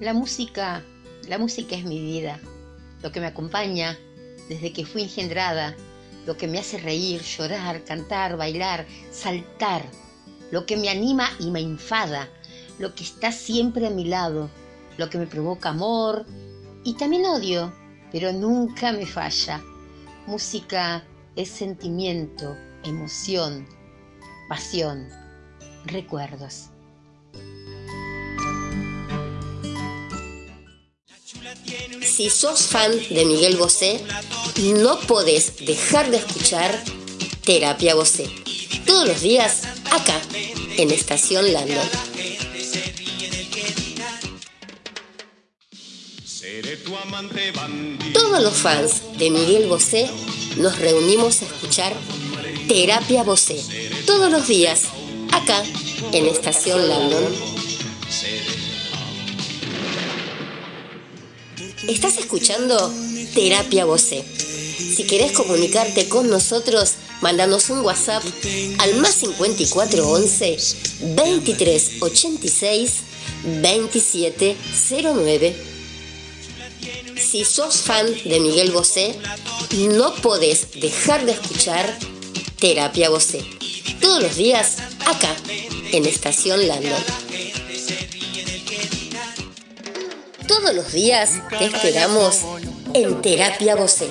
La música, la música es mi vida, lo que me acompaña desde que fui engendrada, lo que me hace reír, llorar, cantar, bailar, saltar, lo que me anima y me enfada, lo que está siempre a mi lado, lo que me provoca amor y también odio, pero nunca me falla. Música es sentimiento, emoción, pasión, recuerdos. Si sos fan de Miguel Bosé, no podés dejar de escuchar Terapia Bosé. Todos los días, acá, en Estación Landon. Todos los fans de Miguel Bosé nos reunimos a escuchar Terapia Bosé. Todos los días, acá, en Estación Landon. Estás escuchando Terapia Voce. Si querés comunicarte con nosotros, mandanos un WhatsApp al más 5411 2386 2709. Si sos fan de Miguel Bosé, no podés dejar de escuchar Terapia Bosé. Todos los días, acá, en Estación Landon. Todos los días te esperamos en Terapia Vocé.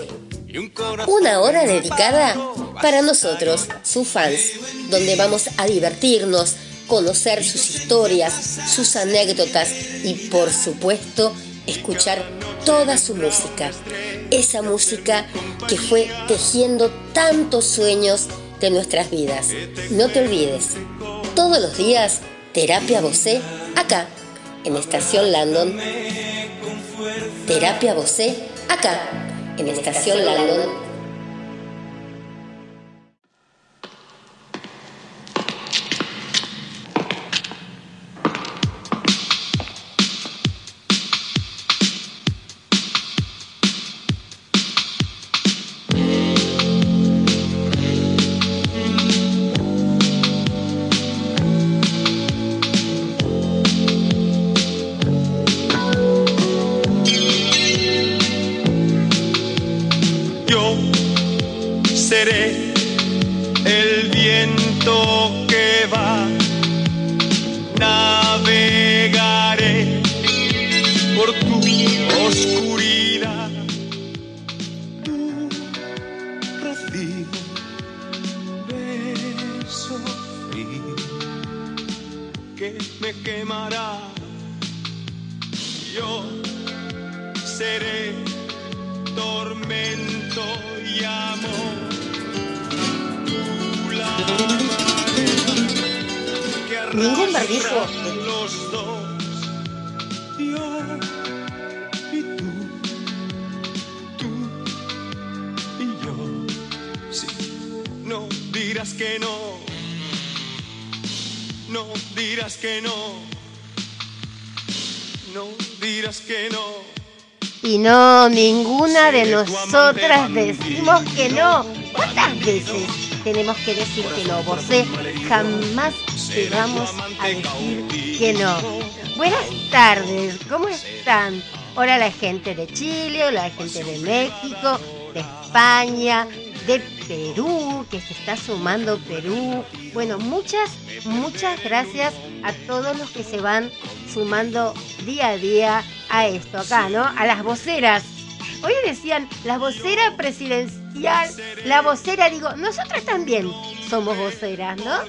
Una hora dedicada para nosotros, sus fans, donde vamos a divertirnos, conocer sus historias, sus anécdotas y por supuesto escuchar toda su música. Esa música que fue tejiendo tantos sueños de nuestras vidas. No te olvides, todos los días, Terapia Vocé, acá, en Estación Landon Terapia Vocé, acá, en Estación Landon me quemará. Yo seré tormento y amor. Tú la que Ningún barbijo. Los dos, yo y tú, tú y yo. Si sí, no dirás que no ninguna de nosotras decimos que no. ¿Cuántas veces tenemos que decir que no? Vos jamás te vamos a decir que no. Buenas tardes, ¿cómo están? Hola la gente de Chile, hola la gente de México, de España, de Perú, que se está sumando Perú. Bueno, muchas, muchas gracias a todos los que se van sumando día a día a esto acá, ¿no? A las voceras. Hoy decían la vocera presidencial, la vocera, digo, nosotras también somos voceras, ¿no?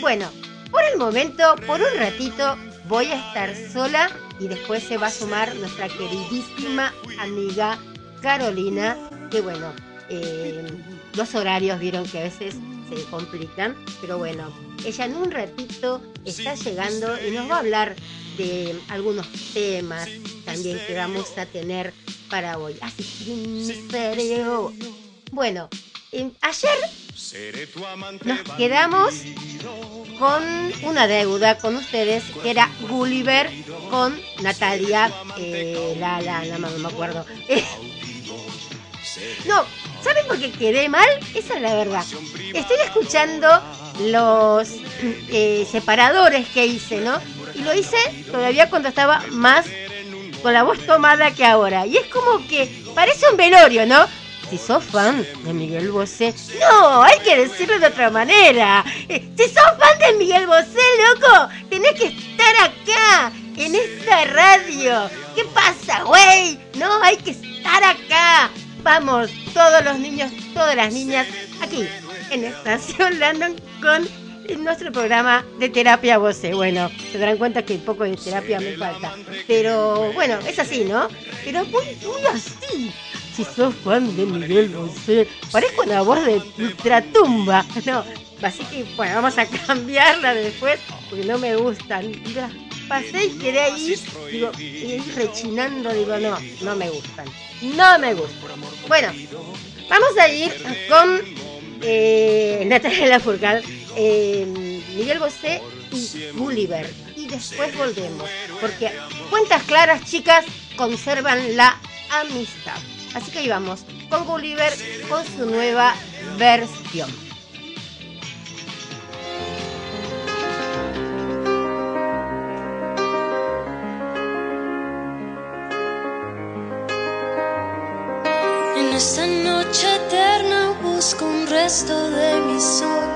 Bueno, por el momento, por un ratito, voy a estar sola y después se va a sumar nuestra queridísima amiga Carolina, que bueno, eh, los horarios vieron que a veces se complican, pero bueno, ella en un ratito está llegando y nos va a hablar de algunos temas también que vamos a tener para hoy. Así serio. Bueno, eh, ayer nos quedamos con una deuda con ustedes que era Gulliver con Natalia, eh, la, la, la, no me acuerdo. no, ¿saben por qué quedé mal? Esa es la verdad. Estoy escuchando los eh, separadores que hice, ¿no? Y lo hice todavía cuando estaba más con la voz tomada que ahora. Y es como que parece un velorio, ¿no? Si sos fan de Miguel Bosé, no, hay que decirlo de otra manera. Eh, si sos fan de Miguel Bosé, loco, tenés que estar acá, en esta radio. ¿Qué pasa, güey? No, hay que estar acá. Vamos, todos los niños, todas las niñas, aquí, en Estación Landon con nuestro programa de terapia voce. Bueno, se darán cuenta que poco de terapia me falta. Pero bueno, es así, ¿no? Pero muy, muy así si sos fan de Miguel Bosé, parezco una voz de ultratumba. No, así que bueno, vamos a cambiarla después porque no me gustan. Pasé y quedé ahí, y rechinando, digo, no, no me gustan. No me gustan. Bueno, vamos a ir con eh, Natalia Lafourcade, eh, Miguel Bosé y Gulliver. Y después volvemos, porque cuentas claras, chicas, conservan la amistad. Así que ahí vamos con Gulliver con su nueva versión. En esta noche eterna busco un resto de mi sol.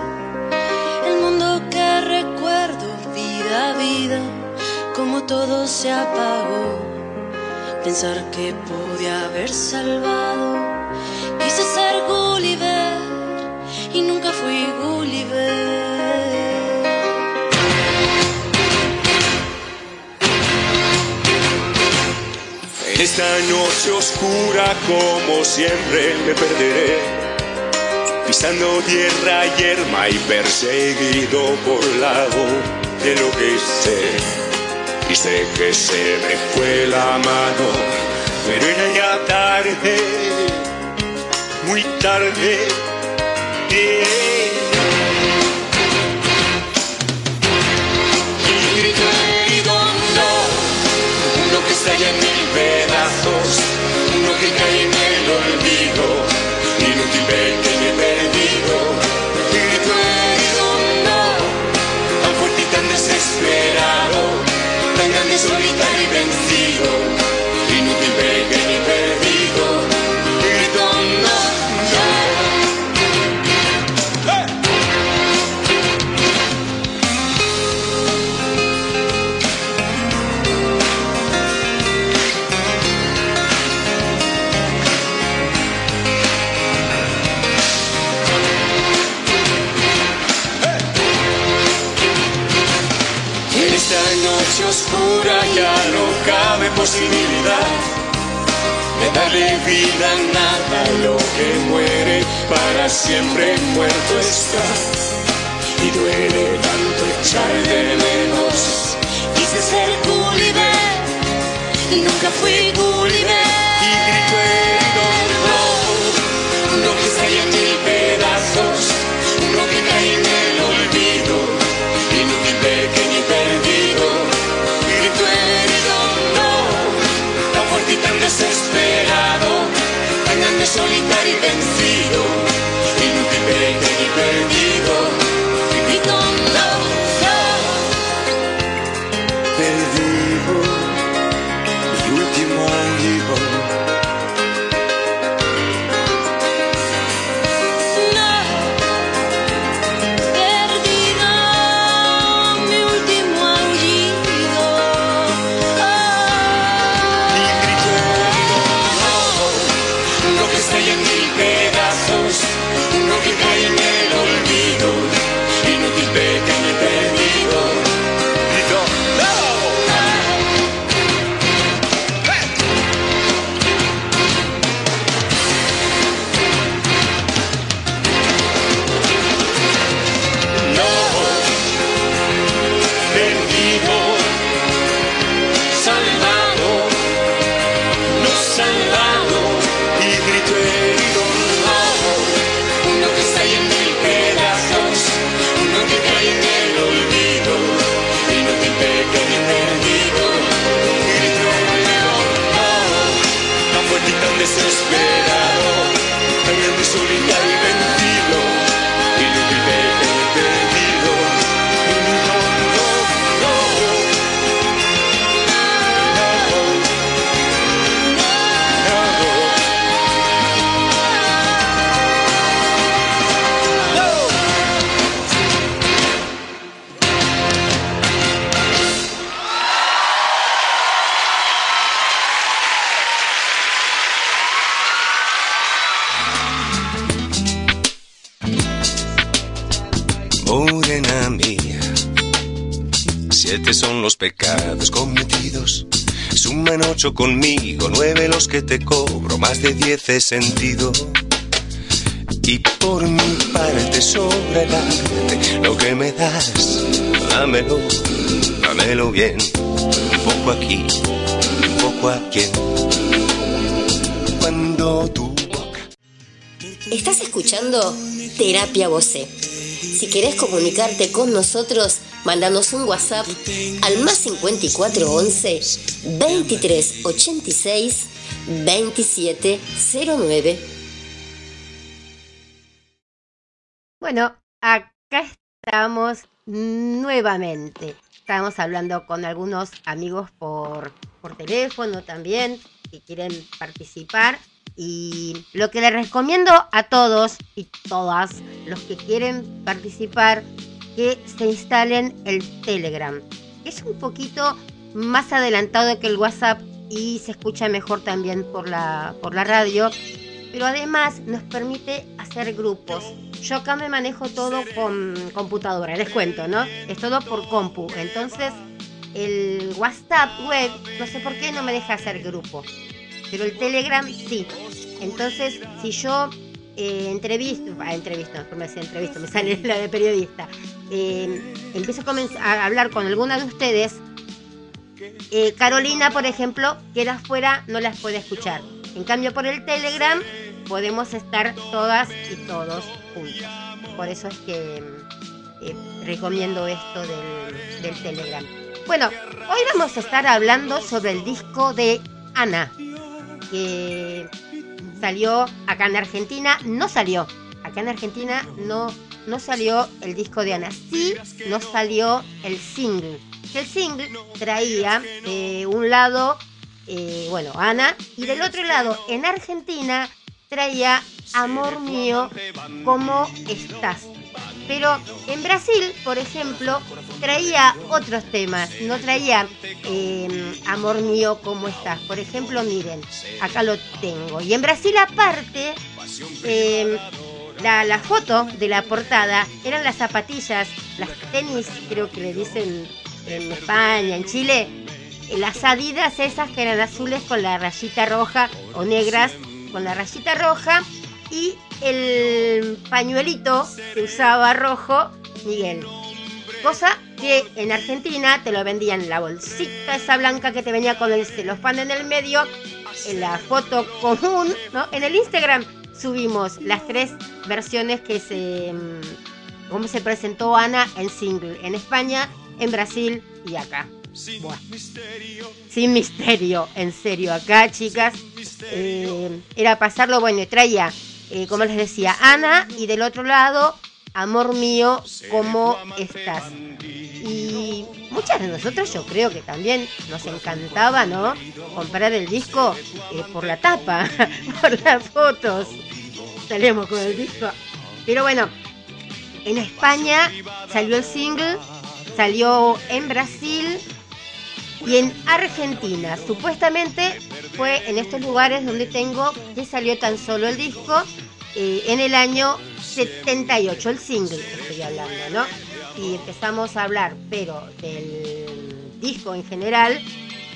El mundo que recuerdo, vida a vida, como todo se apagó pensar que pude haber salvado. Quise ser Gulliver esta noche oscura como siempre me perderé, pisando tierra yerma y perseguido por la voz de lo que sé y sé que se me fue la mano, pero era ya tarde, muy tarde. Y posibilidad de darle vida a nada lo que muere para siempre muerto está. Y duele tanto echar de menos. Quise ser Gulliver y nunca fui Gulliver. Y grito ocho conmigo, nueve los que te cobro, más de diez he sentido. Y por mi parte sobra el arte, lo que me das, dámelo, dámelo bien, un poco aquí, un poco aquí. Cuando tu boca... Estás escuchando Terapia Voce. Si querés comunicarte con nosotros, Mándanos un WhatsApp al más 5411 2386 2709. Bueno, acá estamos nuevamente. Estamos hablando con algunos amigos por, por teléfono también que quieren participar. Y lo que les recomiendo a todos y todas los que quieren participar que se instalen el Telegram. Es un poquito más adelantado que el WhatsApp y se escucha mejor también por la, por la radio, pero además nos permite hacer grupos. Yo acá me manejo todo con computadora, les cuento, ¿no? Es todo por compu. Entonces, el WhatsApp web, no sé por qué no me deja hacer grupo, pero el Telegram sí. Entonces, si yo eh, entrevisto, ah, entrevisto, me entrevisto, me sale la de periodista, eh, empiezo a, hablar con alguna de ustedes, eh, Carolina, por ejemplo, queda afuera, no las puede escuchar. En cambio, por el Telegram podemos estar todas y todos juntos. Por eso es que eh, recomiendo esto del, del Telegram. Bueno, hoy vamos a estar hablando sobre el disco de Ana, que salió acá en Argentina, no salió. Acá en Argentina no no salió el disco de Ana, sí no salió el single. El single traía eh, un lado, eh, bueno, Ana, y del otro lado, en Argentina, traía Amor mío, ¿cómo estás? Pero en Brasil, por ejemplo, traía otros temas, no traía em, Amor mío, ¿cómo estás? Por ejemplo, miren, acá lo tengo. Y en Brasil aparte, em, la, foto de la portada eran las zapatillas, las tenis, creo que le dicen en España, en Chile, eh, las adidas esas que eran azules con la rayita roja o negras con la rayita roja y el pañuelito que usaba rojo Miguel. Cosa que en Argentina te lo vendían la bolsita esa blanca que te venía con el celofán en el medio, en la foto común, ¿no? En el Instagram subimos las tres versiones que se. Mm, cómo se presentó Ana en single. En España, en Brasil y acá. Sin misterio, en serio. Acá, chicas, eh, era pasarlo bueno y traía, eh, como les decía, Ana y del otro lado, Amor mío, ¿cómo estás? Y muchas de nosotros yo creo que también nos encantaba, ¿no? Comprar el disco eh, por la tapa, por las fotos. Salíamos con el disco. Pero bueno, en España salió el single, salió en Brasil y en Argentina. Supuestamente fue en estos lugares donde tengo que salió tan solo el disco eh, en el año 78, el single que estoy hablando, ¿no? Y empezamos a hablar, pero del disco en general,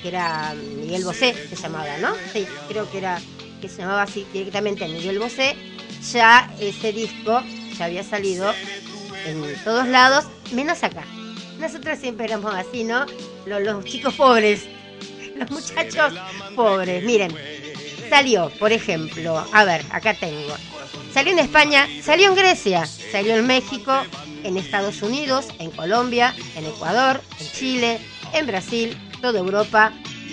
que era Miguel Bosé, se llamaba, ¿no? Sí, creo que era que se llamaba así directamente Miguel Bosé ya ese disco ya había salido en todos lados, menos acá. Nosotros siempre éramos así, ¿no? Los, chicos pobres, los muchachos pobres. Miren, salió, por ejemplo, a ver, acá tengo. Salió en España, salió en Grecia, salió en México, en Estados Unidos, en Colombia, en Ecuador, en Chile, en Brasil, toda Europa.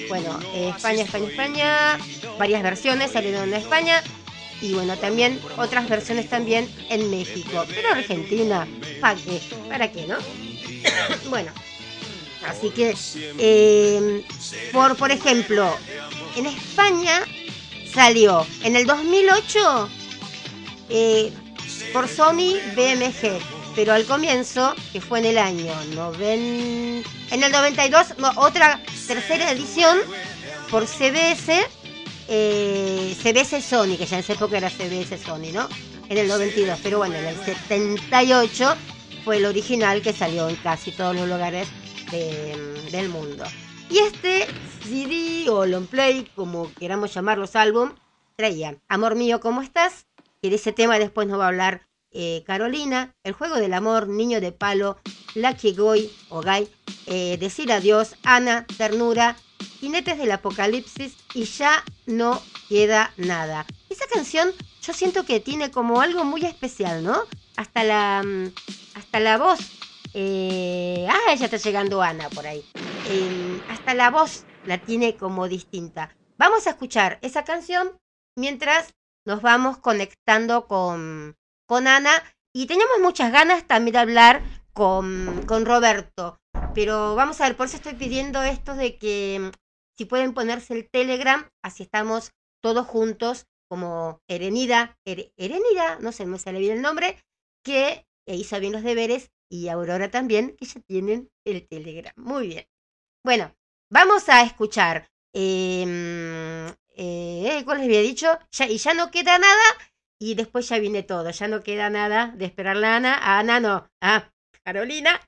Bueno, España, España, España, varias versiones salieron en España, y bueno, también otras versiones también en México. Pero Argentina, ¿para qué? ¿Para qué, no? bueno, así que, eh, por, por ejemplo, en España salió en el 2008 eh, por Sony BMG, pero al comienzo, que fue en el año en el 92, otra tercera edición por CBS eh, CBS Sony, que ya en esa época era CBS Sony, ¿no? En el 92, pero bueno, en el 78 fue el original que salió en casi todos los lugares del mundo. Y este CD o long play, como queramos llamar los álbum, traía Amor mío, ¿cómo estás? Que de ese tema después nos va a hablar eh, Carolina, El juego del amor, Niño de palo, Lucky Goy o Guy, eh, Decir adiós, Ana, Ternura, Jinetes del Apocalipsis y ya no queda nada. Esa canción yo siento que tiene como algo muy especial, ¿no? Hasta la, mm, hasta la voz. Eh, ah, ya está llegando Ana por ahí. Em, hasta la voz la tiene como distinta. Vamos a escuchar esa canción mientras nos vamos conectando con, con Ana y teníamos muchas ganas también de hablar con, con Roberto. Pero vamos a ver, por eso estoy pidiendo esto de que mm, si pueden ponerse el Telegram, así estamos todos juntos como Erenida, Erenida, no sé, no me sale bien el nombre, que hizo bien los deberes y Aurora también, que ya tienen el Telegram. Muy bien. Bueno, vamos a escuchar. Em, eh, ¿Cuál les había dicho? Ya, y ya no queda nada. Y después ya viene todo. Ya no queda nada de esperar a Ana. A Ana no. A Carolina.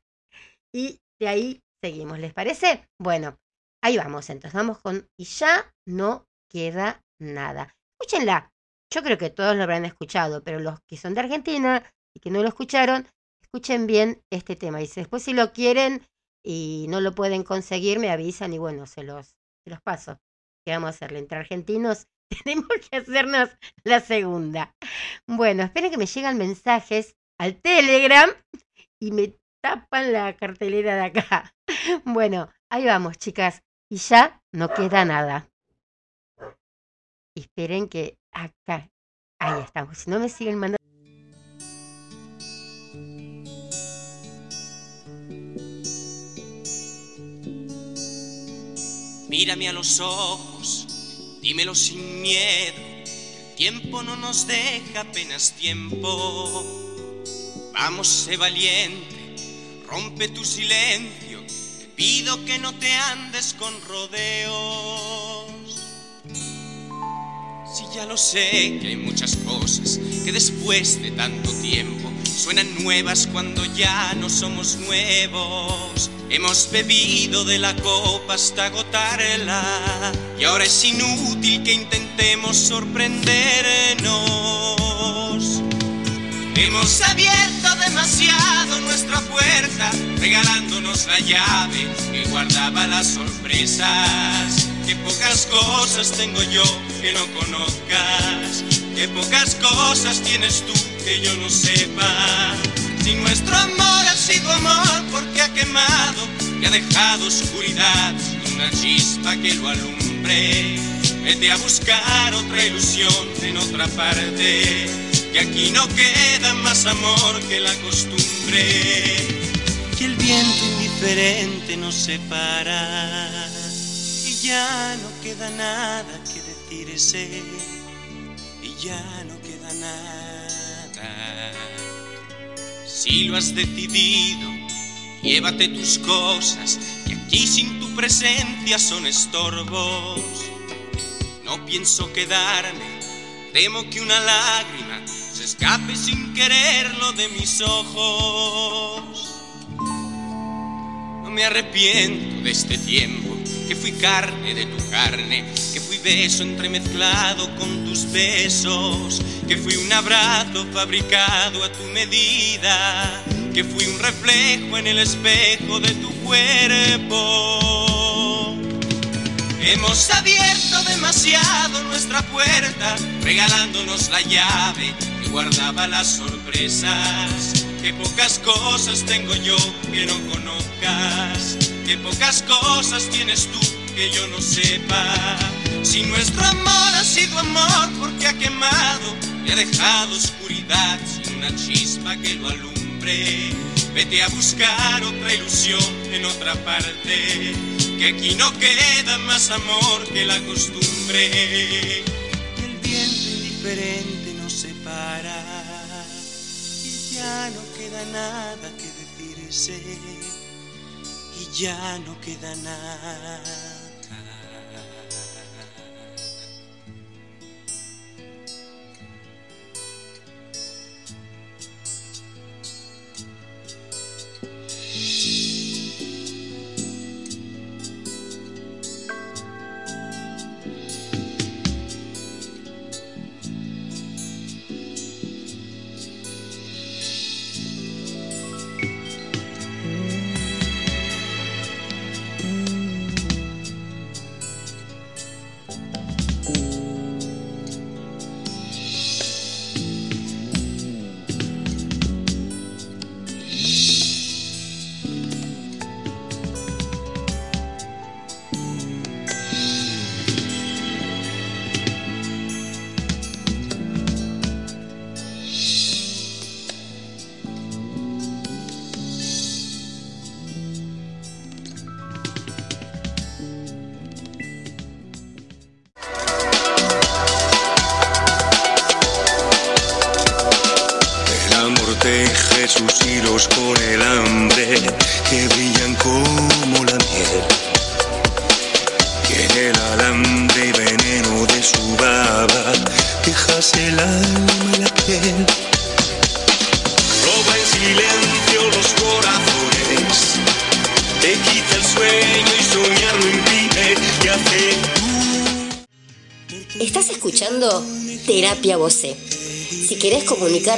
Y de ahí seguimos. ¿Les parece? Bueno, ahí vamos. Entonces vamos con. Y ya no queda nada. Escúchenla. Yo creo que todos lo habrán escuchado, pero los que son de Argentina que no lo escucharon, escuchen bien este tema. Y después si lo quieren y no lo pueden conseguir, me avisan y bueno, se los, se los paso. ¿Qué vamos a hacerle? Entre argentinos tenemos que hacernos la segunda. Bueno, esperen que me llegan mensajes al Telegram y me tapan la cartelera de acá. Bueno, ahí vamos, chicas. Y ya no queda nada. Esperen que acá. Ahí estamos. Si no me siguen mandando. Mírame a los ojos, dímelo sin miedo. tiempo no nos deja apenas tiempo. Vamos, sé valiente, rompe tu silencio. Te pido que no te andes con rodeos. Si ya lo sé, que hay muchas cosas que después de tanto tiempo suenan nuevas cuando ya no somos nuevos. Hemos bebido de la copa hasta agotarla y ahora es inútil que intentemos sorprendernos. Hemos abierto demasiado nuestra puerta, regalándonos la llave que guardaba las sorpresas. Qué pocas cosas tengo yo que no conozcas, qué pocas cosas tienes tú que yo no sepa. Si nuestro amor ha sido amor porque ha quemado y ha dejado oscuridad una chispa que lo alumbre, vete a buscar otra ilusión en otra parte, que aquí no queda más amor que la costumbre. Y el viento indiferente nos separa y ya no queda nada que decirse y ya no queda nada. Si lo has decidido, llévate tus cosas, que aquí sin tu presencia son estorbos. No pienso quedarme, temo que una lágrima se escape sin quererlo de mis ojos. No me arrepiento de este tiempo, que fui carne de tu carne, que fui beso entremezclado con tus besos, que fui un abrazo fabricado a tu medida, que fui un reflejo en el espejo de tu cuerpo. Hemos abierto demasiado nuestra puerta, regalándonos la llave que guardaba las sorpresas. Que pocas cosas tengo yo que no conozcas, que pocas cosas tienes tú que yo no sepa. Si nuestro amor ha sido amor porque ha quemado y ha dejado oscuridad sin una chispa que lo alumbre, vete a buscar otra ilusión en otra parte, que aquí no queda más amor que la costumbre. El viento indiferente nos separa y ya no queda nada que decirse ya no queda nada.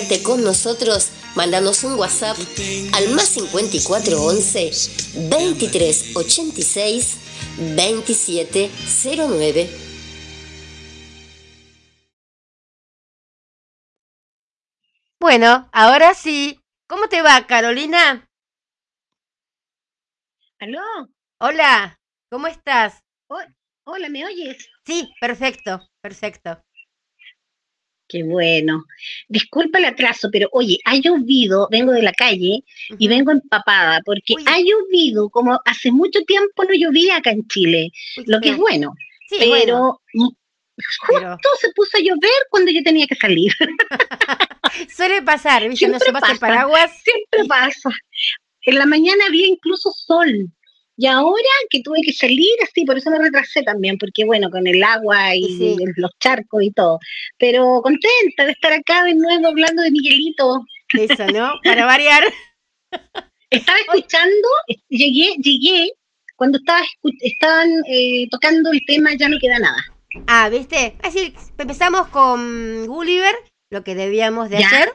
Comunicarte con nosotros, mándanos un WhatsApp al más 5411 2386 2709. Bueno, ahora sí. ¿Cómo te va, Carolina? ¿Aló? Hola, ¿cómo estás? Hola, ¿me oyes? Sí, perfecto, perfecto. Qué bueno. Disculpa el atraso, pero oye, ha llovido, vengo de la calle y vengo empapada porque Uy. ha llovido como hace mucho tiempo no llovía acá en Chile, Uy, lo que es bueno, Sí, pero bueno, pero justo se puso a llover cuando yo tenía que salir. suele pasar, ¿viste? No Siempre llevas el pasa. paraguas. Siempre pasa. En la mañana había incluso sol. Y ahora que tuve que salir así, por eso me retrasé también, porque bueno, con el agua y sí. los charcos y todo. Pero contenta de estar acá de nuevo hablando de Miguelito. Eso, ¿no? Para variar. Estaba escuchando, llegué, llegué cuando estaba estaban eh, tocando el tema Ya no queda nada. Ah, ¿viste? Así empezamos con Gulliver, lo que debíamos de Ya. hacer.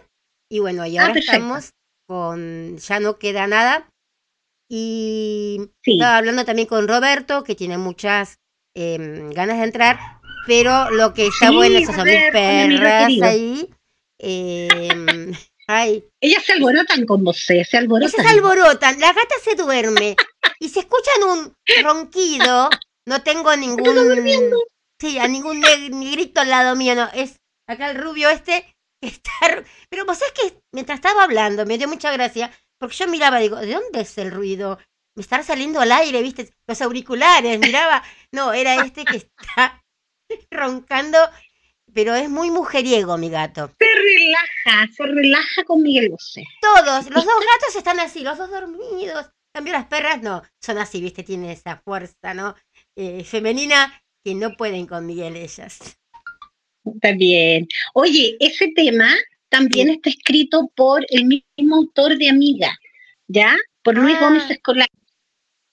Y bueno, y Ah, ahora perfecto. estamos con Ya no queda nada. Y Sí. estaba hablando también con Roberto, que tiene muchas em, ganas de entrar, pero lo que está Sí, bueno, esas son mis Roberto, mi amigo perras ahí. em, ay, Ellas se alborotan con vos, se ellas alborotan. se alborotan, la gata se duerme y se escuchan un ronquido, no tengo ningún sí, a ningún ne- negrito al lado mío, no, es acá el rubio este ru- pero vos sabés que mientras estaba hablando me dio mucha gracia, porque yo miraba, digo, ¿de dónde es el ruido? Me estará saliendo al aire, viste, los auriculares, miraba, no, era este que está roncando, pero es muy mujeriego mi gato. Se relaja, se relaja con Miguel Bosé. Todos, los dos gatos están así, los dos dormidos. Cambio, las perras no, son así, viste, tienen esa fuerza, ¿no? Eh, femenina que no pueden con Miguel ellas. Está bien. Oye, ese tema también está escrito por el mismo autor de Amiga, ¿ya? Por Luis Ah. Gómez Escolar.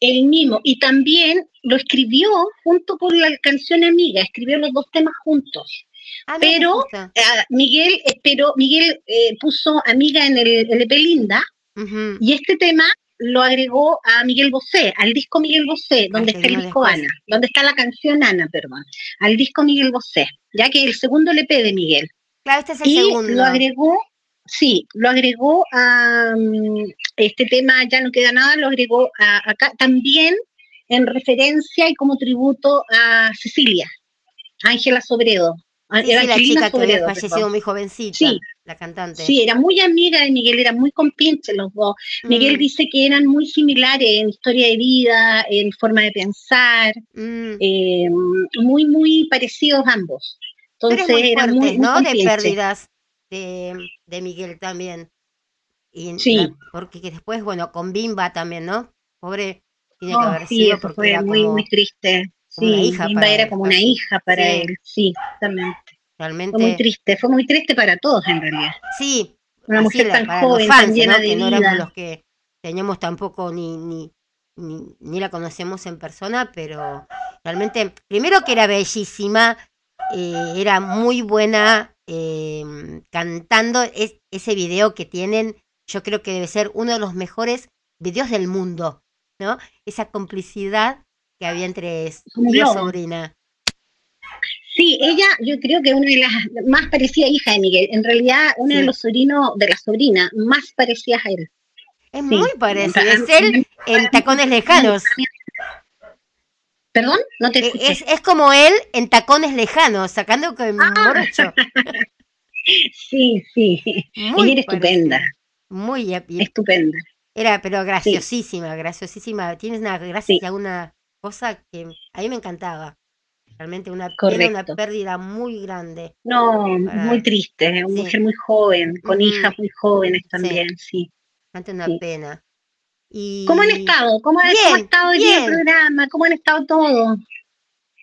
El mismo. Y también lo escribió junto con la canción Amiga, escribió los dos temas juntos. Ah, Pero. Ah, Miguel, espero, Miguel eh, puso Amiga en el LP Linda Ujú. y este tema lo agregó a Miguel Bosé, al disco Miguel Bosé, donde que está el disco después. Ana, donde está la canción Ana, perdón, al disco Miguel Bosé, ya que el segundo LP de Miguel. Claro, este es el y segundo. lo agregó, sí, lo agregó a mm, este tema, ya no queda nada, lo agregó a, acá también en referencia y como tributo a Cecilia, Ángela Sobredo. Sí, sí, la chica que había Sobredo, fallecido muy jovencita, Sí. La cantante. Sí, era muy amiga de Miguel, era muy compinche los dos. Miguel Mm, dice que eran muy similares en historia de vida, en forma de pensar, mm. eh, muy, muy parecidos ambos. Entonces muy era fuerte, muy, muy ¿no? De pérdidas de, de Miguel también. Y Sí. la- porque que después, bueno, con Bimba también, ¿no? Pobre, tiene que Oh, haber sí, sido porque fue era muy, como muy triste. Sí, hija Bimba era él, como una hija para Sí. él, sí, exactamente. Fue muy realmente. triste, fue muy triste para todos en realidad. Sí, Una mujer la- tan para joven, los tan fans, llena ¿no? de Que no éramos vida. los que teníamos tampoco ni, ni, ni, ni la conocemos en persona, pero realmente, primero que era bellísima, eh, era muy buena eh, cantando es, ese video que tienen, yo creo que debe ser uno de los mejores videos del mundo, ¿no? Esa complicidad que había entre s- Un tío y globo. sobrina. Sí, ella yo creo que una de las más parecida hija de Miguel, en realidad una Sí. de los sobrinos, de las sobrinas más parecidas a él. Es Sí. muy parecido, es Para- él en tacones lejanos. ¿Perdón? No te Eh, escuché. Es, es como él en tacones lejanos, sacando con Ah. morocho. Sí, sí. Muy Ella era estupenda, parecida. Muy y- estupenda. era, pero graciosísima, graciosísima. Tienes una gracia, una cosa que a mí me encantaba. Realmente una una Correcto. pérdida muy grande. No, Para- muy triste, una Sí. mujer muy joven, con hijas muy jóvenes también, sí. Realmente una Sí. pena. Y... ¿Cómo han estado? ¿Cómo, ha- cómo ha estado día el programa? ¿Cómo han estado todo?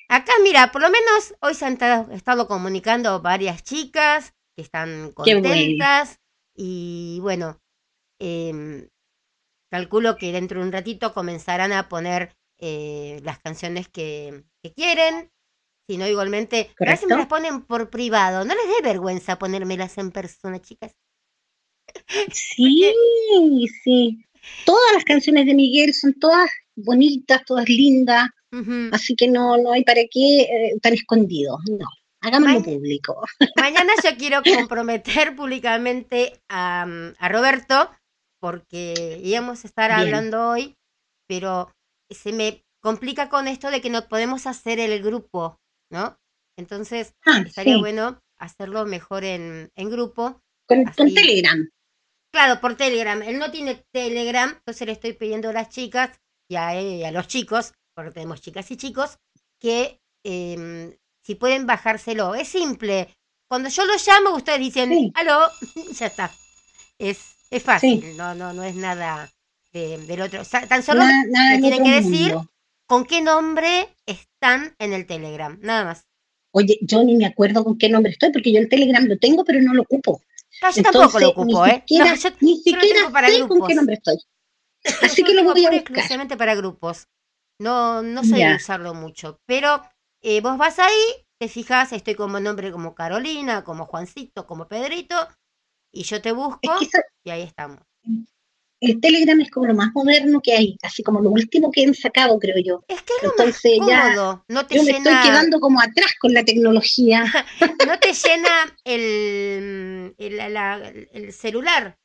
Acá, mira, por lo menos hoy se han ta- estado comunicando varias chicas que están contentas y bueno, em, calculo que dentro de un ratito comenzarán a poner eh, las canciones que, que quieren. Si no, igualmente, a veces me las ponen por privado. No les dé vergüenza ponérmelas en persona, chicas. Sí, sí. Todas las canciones de Miguel son todas bonitas, todas lindas, así que no, no hay para qué eh, tan escondidos. No, hagámoslo Ma- público. Mañana yo quiero comprometer públicamente a, mm, a Roberto, porque íbamos a estar Bien. hablando hoy, pero se me complica con esto de que no podemos hacer el grupo, ¿no? Entonces, Ah, estaría sí, bueno hacerlo mejor en, en grupo. con. Telegram. Claro, por Telegram. Él no tiene Telegram, entonces le estoy pidiendo a las chicas y a, él y a los chicos, porque tenemos chicas y chicos, que em, si pueden bajárselo. Es simple. Cuando yo lo llamo, ustedes dicen, Sí. aló, ya está. Es, es fácil, Sí. no, no, no es nada de- del otro. Tan solo Nada, nada me tienen que decir. Con qué nombre están en el Telegram, nada más. Oye, yo ni me acuerdo con qué nombre estoy, porque yo el Telegram lo tengo, pero no lo ocupo. No, yo tampoco lo ocupo, ni ¿eh? siquiera, No, yo, ni yo lo siquiera tengo para sé con grupos. qué nombre estoy. Así Yo que lo voy a buscar. exclusivamente para grupos. No, no Ya. usarlo mucho. Pero eh, vos vas ahí, te fijas, estoy como nombre como Carolina, como Juancito, como Pedrito, y yo te busco Es que eso- y ahí estamos. El Telegram es como lo más moderno que hay, así como lo último que han sacado, creo yo. Es que es lo Entonces más ya cómodo. No te yo me estoy quedando como atrás con la tecnología. no te llena el, el, la- el celular.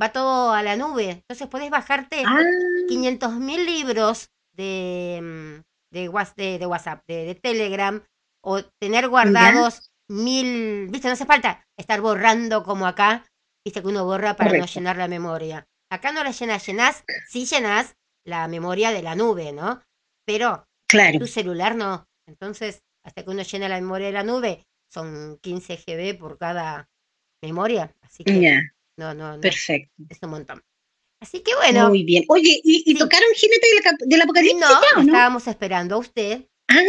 Va todo a la nube. Entonces puedes bajarte Ah, 500 mil libros de, de, Whats- de- de WhatsApp, de, de Telegram, o tener guardados mil, viste, no hace falta estar borrando como acá, viste que uno borra para no llenar la memoria. Acá no la llenas, llenás, sí llenás la memoria de la nube, ¿no? Pero claro. tu celular no. Entonces, hasta que uno llena la memoria de la nube, son 15 GB por cada memoria, así que Ya, no, no, no, perfecto. es un montón. Así que bueno, Muy bien. Oye, ¿y, y Sí. tocaron Jinete del, del Apocalipsis no? estábamos esperando a usted. Ah,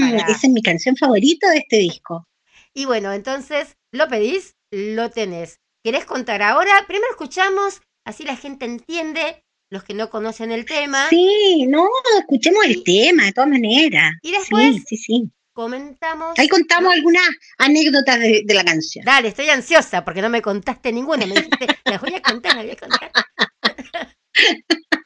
Para- esa es mi canción favorita de este disco. Y bueno, entonces, ¿lo pedís? Lo tenés. ¿Querés contar ahora? Primero escuchamos, así la gente entiende, los que no conocen el tema. Sí, no, escuchemos Y- el tema, de todas maneras. y después- Sí, sí, sí. Comentamos. Ahí contamos algunas anécdotas de, de la canción. Dale, estoy ansiosa porque no me contaste ninguna. Me dijiste, las voy a contar, las voy a contar.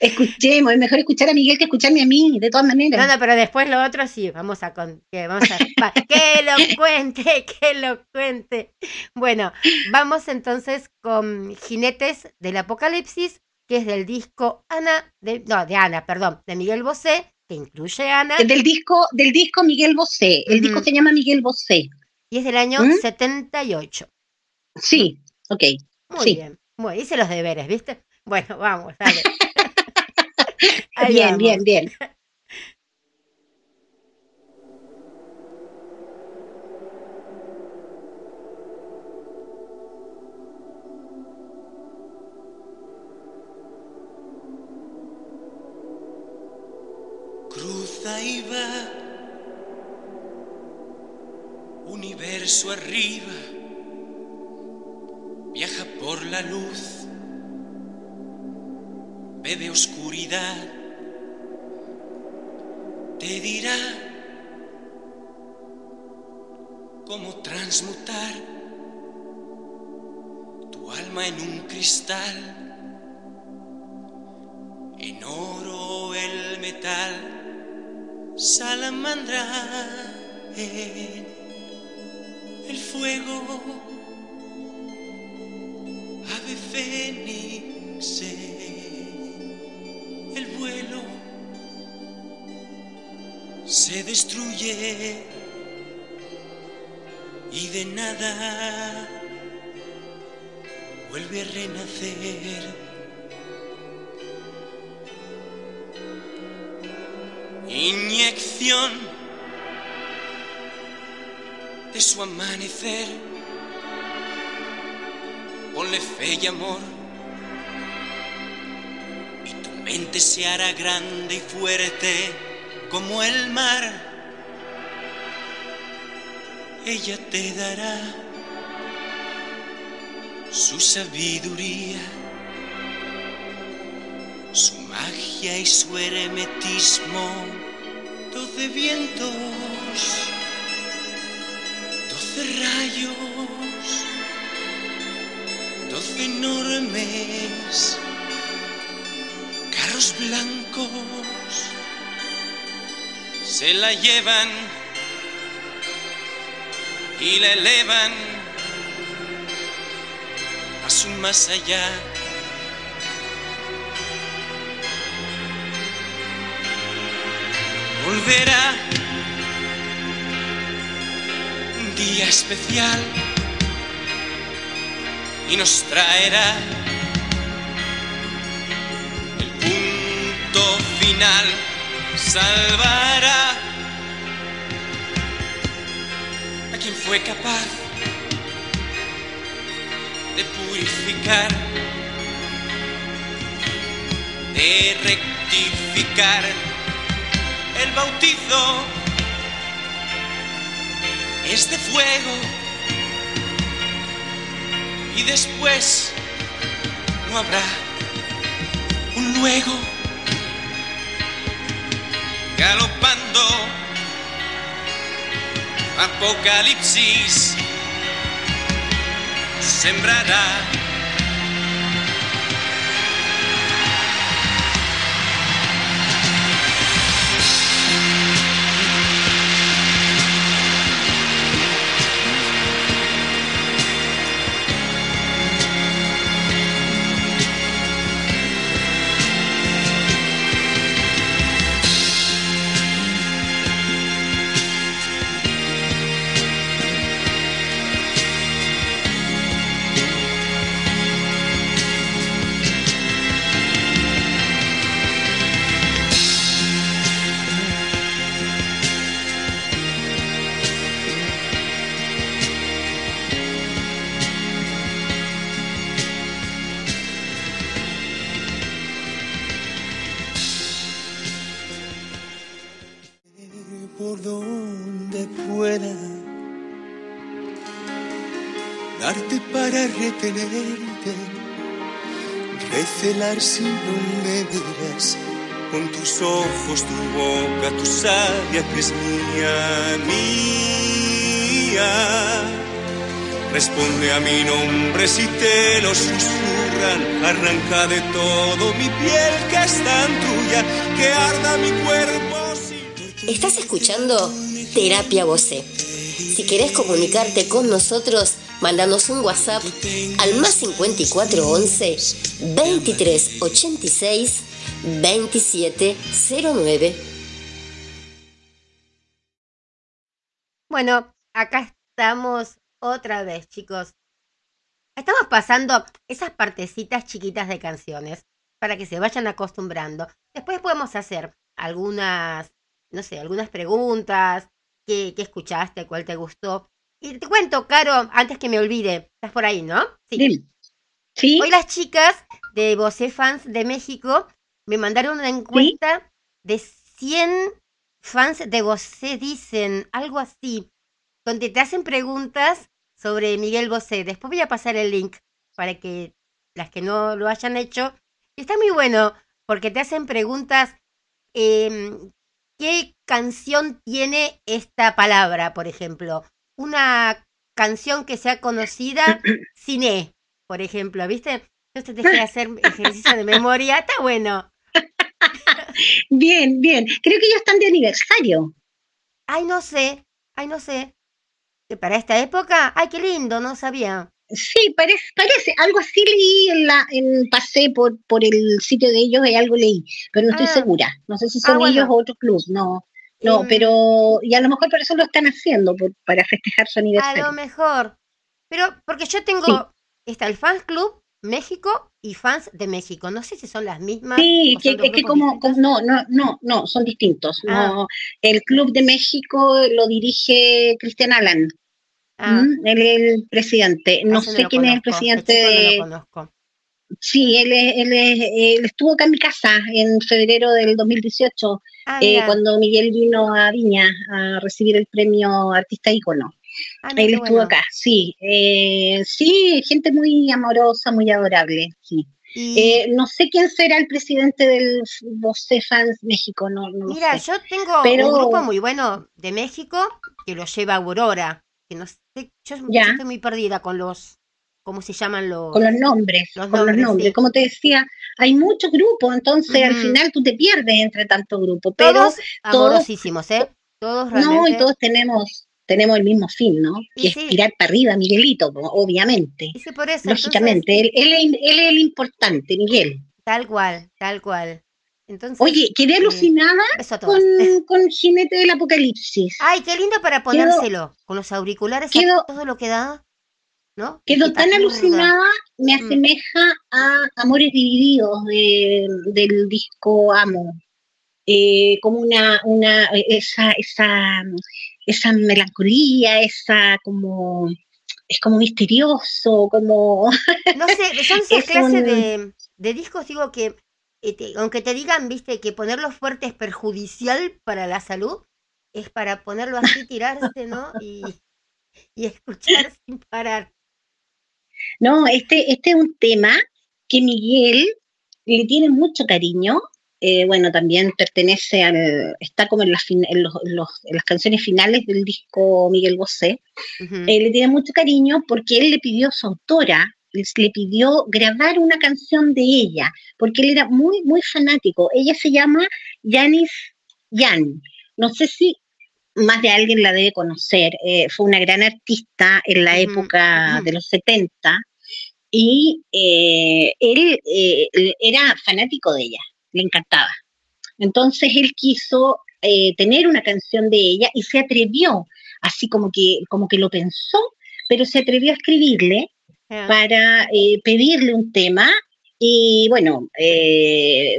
Escuchemos, es mejor escuchar a Miguel que escucharme a mí, de todas maneras. No, no, pero después lo otro sí, vamos a con, que vamos a que lo cuente, que lo cuente. Bueno, vamos entonces con Jinetes del Apocalipsis, que es del disco Ana, de, no, de Ana, perdón, de Miguel Bosé, que incluye a Ana, del disco, del disco Miguel Bosé. El disco se llama Miguel Bosé. y es del año ¿Mm? 78. Sí, ok. Muy Sí. bien. Bueno, hice los deberes, ¿viste? Bueno, vamos, dale. Ahí bien, vamos. bien, bien. Cruza y va, universo arriba, viaja por la luz, bebe oscuridad, te dirá cómo transmutar tu alma en un cristal, en oro el metal salamandra en el fuego, ave fénix el vuelo, se destruye y de nada vuelve a renacer. Inyección de su amanecer. Ponle fe y amor mente se hará grande y fuerte como el mar. Ella te dará su sabiduría, su magia y su hermetismo, doce vientos, doce rayos, doce enormes carros blancos se la llevan y la elevan a su más allá. Volverá un día especial y nos traerá final, salvará a quien fue capaz de purificar, de rectificar el bautizo. Es de fuego y después no habrá un luego galopando. Apocalipsis sembrará si no me miras con tus ojos, tu boca, tu sabia que es mía, mía. Responde a mi nombre si te lo susurran, arranca de todo mi piel que es tan tuya, que arda mi cuerpo. Estás escuchando Terapia Voce. Si querés comunicarte con nosotros, mándanos un WhatsApp al más 5411 2386 2709. Bueno, acá estamos otra vez, chicos. Estamos pasando esas partecitas chiquitas de canciones para que se vayan acostumbrando. Después podemos hacer algunas no sé, algunas preguntas, qué, qué escuchaste, cuál te gustó. Y te cuento, Caro, antes que me olvide, estás por ahí, ¿no? Sí. ¿Sí? Hoy las chicas de Vocé Fans de México me mandaron una encuesta de 100 fans de Vocé, dicen, algo así, donde te hacen preguntas sobre Miguel Bosé. Después voy a pasar el link para que las que no lo hayan hecho. Está muy bueno, porque te hacen preguntas eh, ¿Qué canción tiene esta palabra, por ejemplo? Una canción que sea conocida cine, por ejemplo, ¿viste? Entonces te dejé hacer ejercicio de memoria, está bueno. Bien, bien. Creo que ellos están de aniversario. Ay, no sé, ay, no sé. ¿Para esta época? Ay, qué lindo, no sabía. Sí, parece, parece, algo así leí en la, en, pasé por, por el sitio de ellos y algo leí, pero no estoy Ah. segura. No sé si Ah, son bueno. ellos o otro club, no. No, Em, pero, y a lo mejor por eso lo están haciendo, por- para festejar su A aniversario. lo mejor. Pero, porque yo tengo, Sí. está el Fans Club México y Fans de México. No sé si son las mismas. Sí, que, es que como, no, no, no, no, son distintos. Ah. No, el Club de México lo dirige Cristian Alan, Ah, él es el presidente. No sé quién es el presidente no lo conozco. Sí, él, él, él, estuvo acá en mi casa en febrero del 2018, ah, eh, cuando Miguel vino a Viña a recibir el premio Artista Ícono. Ah, él estuvo acá, sí. Eh, sí, gente muy amorosa, muy adorable, sí. Eh, no sé quién será el presidente del Voce Fans México, no, Mira, yo tengo un grupo muy bueno de México que lo lleva Aurora, que no sé, yo, estoy muy perdida con los ¿cómo se llaman los? Con los nombres, con los nombres. Como te decía, hay muchos grupos, entonces al final tú te pierdes entre tantos grupos. Pero todos amorosísimos, ¿eh? Todos realmente. No, y todos tenemos tenemos el mismo fin, ¿no? Y, es tirar para arriba, Miguelito, obviamente. Sí, por eso, Lógicamente, él, él, es el importante, Miguel. Tal cual, tal cual. Entonces, Oye, quedé eh, alucinada con, con, Jinete del Apocalipsis. Ay, qué lindo para ponérselo, con los auriculares, todo lo que da. ¿No? Quedó tan alucinada, me mm. asemeja a Amores Divididos del disco Amo. Eh, como una, una esa, esa esa melancolía, esa como es como misterioso, como... No sé, son esas clases de, discos, digo que, eh, aunque te digan, viste, que ponerlo fuerte es perjudicial para la salud, es para ponerlo así, tirarse, ¿no? Y, y escuchar sin parar. No, este, este es un tema que Miguel le tiene mucho cariño eh, bueno, también pertenece al, está como en las, en, las canciones finales del disco Miguel Bosé. Eh, le tiene mucho cariño porque él le pidió a su autora, le pidió grabar una canción de ella, porque él era muy, muy fanático. Ella se llama Yanis Yan. No sé si más de alguien la debe conocer. Eh, fue una gran artista en la época de los 70 y él era fanático de ella le encantaba. Entonces él quiso eh, tener una canción de ella y se atrevió, así como que, como que lo pensó, pero se atrevió a escribirle para eh, pedirle un tema y bueno, eh,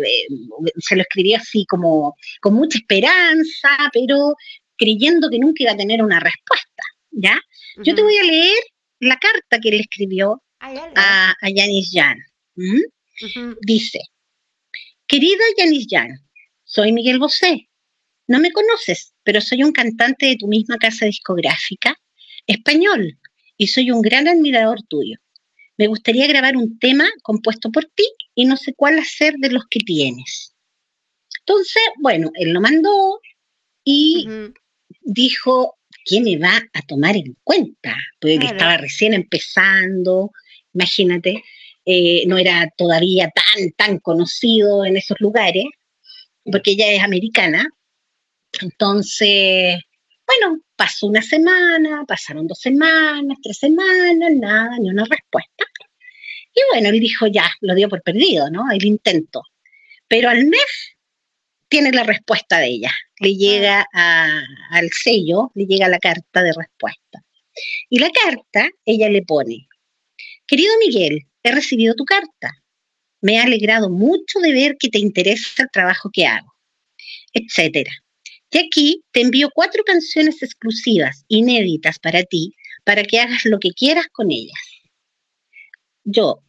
se lo escribió así como con mucha esperanza, pero creyendo que nunca iba a tener una respuesta, ¿ya? Yo te voy a leer la carta que él escribió a, a Yanis Jan. Dice, Querida Yanis Jan, soy Miguel Bosé. No me conoces, pero soy un cantante de tu misma casa discográfica, español, y soy un gran admirador tuyo. Me gustaría grabar un tema compuesto por ti y no sé cuál hacer de los que tienes. Entonces, bueno, él lo mandó y dijo, ¿quién me va a tomar en cuenta? Porque estaba recién empezando, imagínate. Eh, no era todavía tan, tan conocido en esos lugares, porque ella es americana. Entonces, bueno, pasó una semana, pasaron dos semanas, tres semanas, nada, ni una respuesta. Y bueno, él dijo, ya, lo dio por perdido, ¿no? El intento. Pero al mes tiene la respuesta de ella. Le llega al sello, le llega la carta de respuesta. Y la carta, ella le pone, querido Miguel, he recibido tu carta. Me ha alegrado mucho de ver que te interesa el trabajo que hago, etcétera. Y aquí te envío cuatro canciones exclusivas, inéditas para ti, para que hagas lo que quieras con ellas. Yo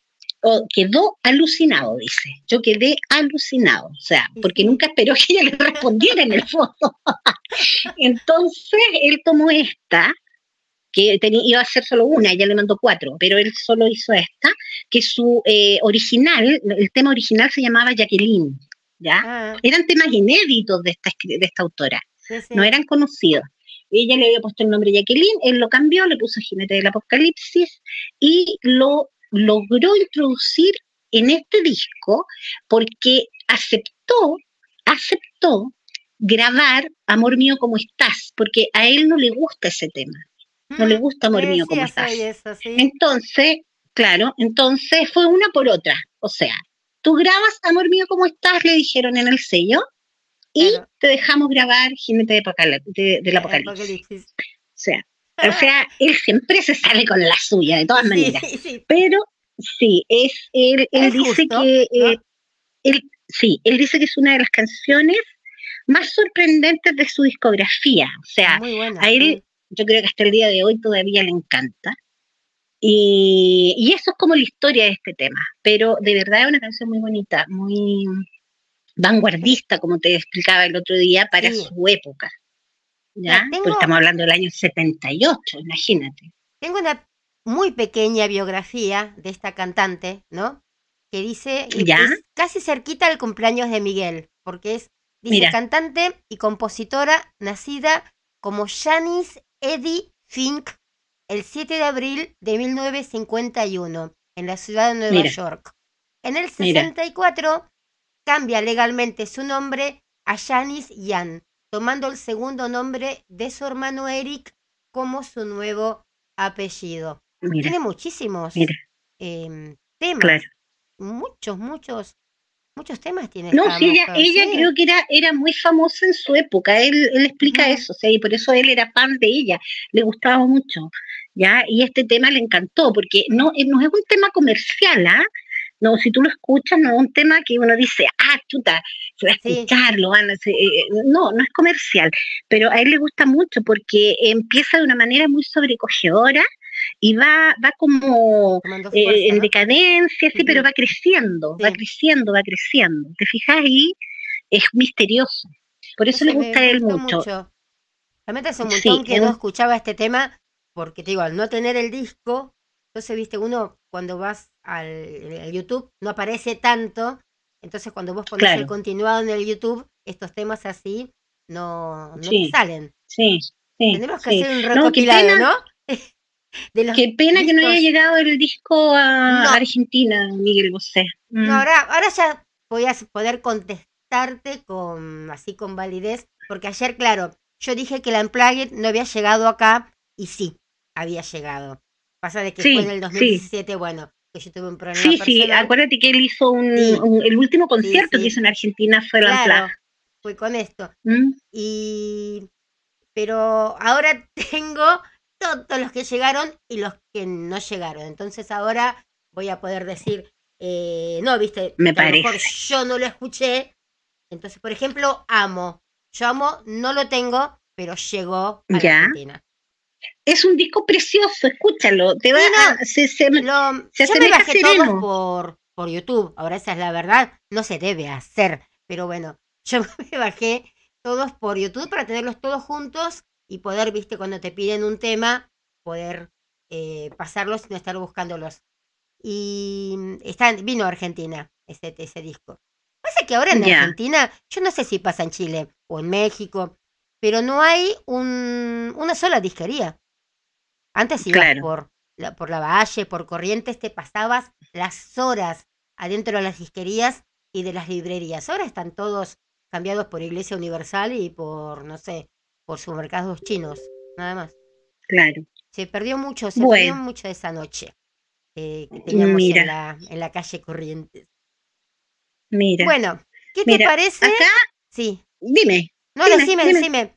quedó alucinado, dice. Yo quedé alucinado, o sea, porque nunca esperó que ella le respondiera en el fondo. Entonces, él tomó esta, que iba a ser solo una, ella le mandó cuatro, pero él solo hizo esta, que su eh, original, el tema original se llamaba Jacqueline, ¿ya? Ah. Eran temas inéditos de esta, de esta autora, no eran conocidos. Ella le había puesto el nombre Jacqueline, él lo cambió, le puso Jinete del Apocalipsis y lo logró introducir en este disco porque aceptó, aceptó grabar Amor mío como estás, porque a él no le gusta ese tema no le gusta Amor mío como estás. Entonces, claro, entonces fue una por otra. O sea, tú grabas Amor mío como estás, le dijeron en el sello, y te dejamos grabar Jinete de, del Apocalipsis. O sea, o sea, él siempre se sale con la suya, de todas maneras. Pero sí, es él, él dice que eh, él, sí, él dice que es una de las canciones más sorprendentes de su discografía. O sea, a él yo creo que hasta el día de hoy todavía le encanta. Y, eso es como la historia de este tema. Pero de verdad es una canción muy bonita, muy vanguardista, como te explicaba el otro día, para su época. Estamos hablando del año 78, imagínate. Tengo una muy pequeña biografía de esta cantante, ¿no? Que dice, ¿Ya? casi cerquita al cumpleaños de Miguel, porque es, dice, cantante y compositora nacida como Janice Eddie Fink el 7 de abril de 1951 en la ciudad de Nueva York. En el 64 cambia legalmente su nombre a Janice Yan, tomando el segundo nombre de su hermano Eric como su nuevo apellido. Tiene muchísimos em, temas. Muchos, muchos, muchos temas tiene. No, sí, ella, ella creo que era, era muy famosa en su época. Él, él explica eso, o sea, y por eso él era fan de ella. Le gustaba mucho. ¿ya? Y este tema le encantó, porque no, eh, no es un tema comercial, ¿ah? No, si tú lo escuchas, no es un tema que uno dice, ah, chuta, se va a escucharlo, eh, eh, no, no es comercial, pero a él le gusta mucho porque empieza de una manera muy sobrecogedora y va, va como en decadencia, sí, pero va creciendo, va creciendo, va creciendo. ¿Te fijas ahí? Es misterioso. Por eso le gusta a él mucho. mucho. Realmente hace un montón que no escuchaba este tema porque te digo, al no tener el disco, entonces, viste, uno cuando vas al, YouTube no aparece tanto, entonces cuando vos pones el continuado en el YouTube, estos temas así no, no salen. Sí, sí. Tenemos que hacer un recopilado, ¿no? Qué pena que no haya llegado el disco a Argentina, Miguel Bosé. No, mm. ahora, ahora ya voy a poder contestarte con así con validez, porque ayer, claro, yo dije que la Unplugged no había llegado acá y sí, había llegado. Pasa de que fue en el 2017, bueno, que yo tuve un problema. Sí, sí, acuérdate que él hizo un, el último concierto que hizo en Argentina fue claro, Fue con esto. ¿Mm? Y pero ahora tengo todos los que llegaron y los que no llegaron. Entonces ahora voy a poder decir, eh, no, viste, me parece. mejor yo no lo escuché. Entonces, por ejemplo, amo. Yo amo, no lo tengo, pero llegó a Argentina es un disco precioso, escúchalo. Te va se, se, lo, se yo me bajé todos por, por YouTube, ahora esa es la verdad, no se debe hacer, pero bueno, yo me bajé todos por YouTube para tenerlos todos juntos y poder, viste, cuando te piden un tema, poder eh, pasarlos y no estar buscándolos. Y está, vino a Argentina ese, ese disco. Pasa que ahora en Argentina, yo no sé si pasa en Chile o en México, pero no hay un, una sola disquería. Antes ibas por, la, por la Valle, por Corrientes, te pasabas las horas adentro de las disquerías y de las librerías. Ahora están todos cambiados por Iglesia Universal y por, no sé, por supermercados chinos, nada más. Claro. Se perdió mucho, se perdió mucho esa noche eh, que teníamos en la, en la calle Corrientes. Mira. Bueno, ¿qué te parece? Acá, sí. Dime. No, decime, decime.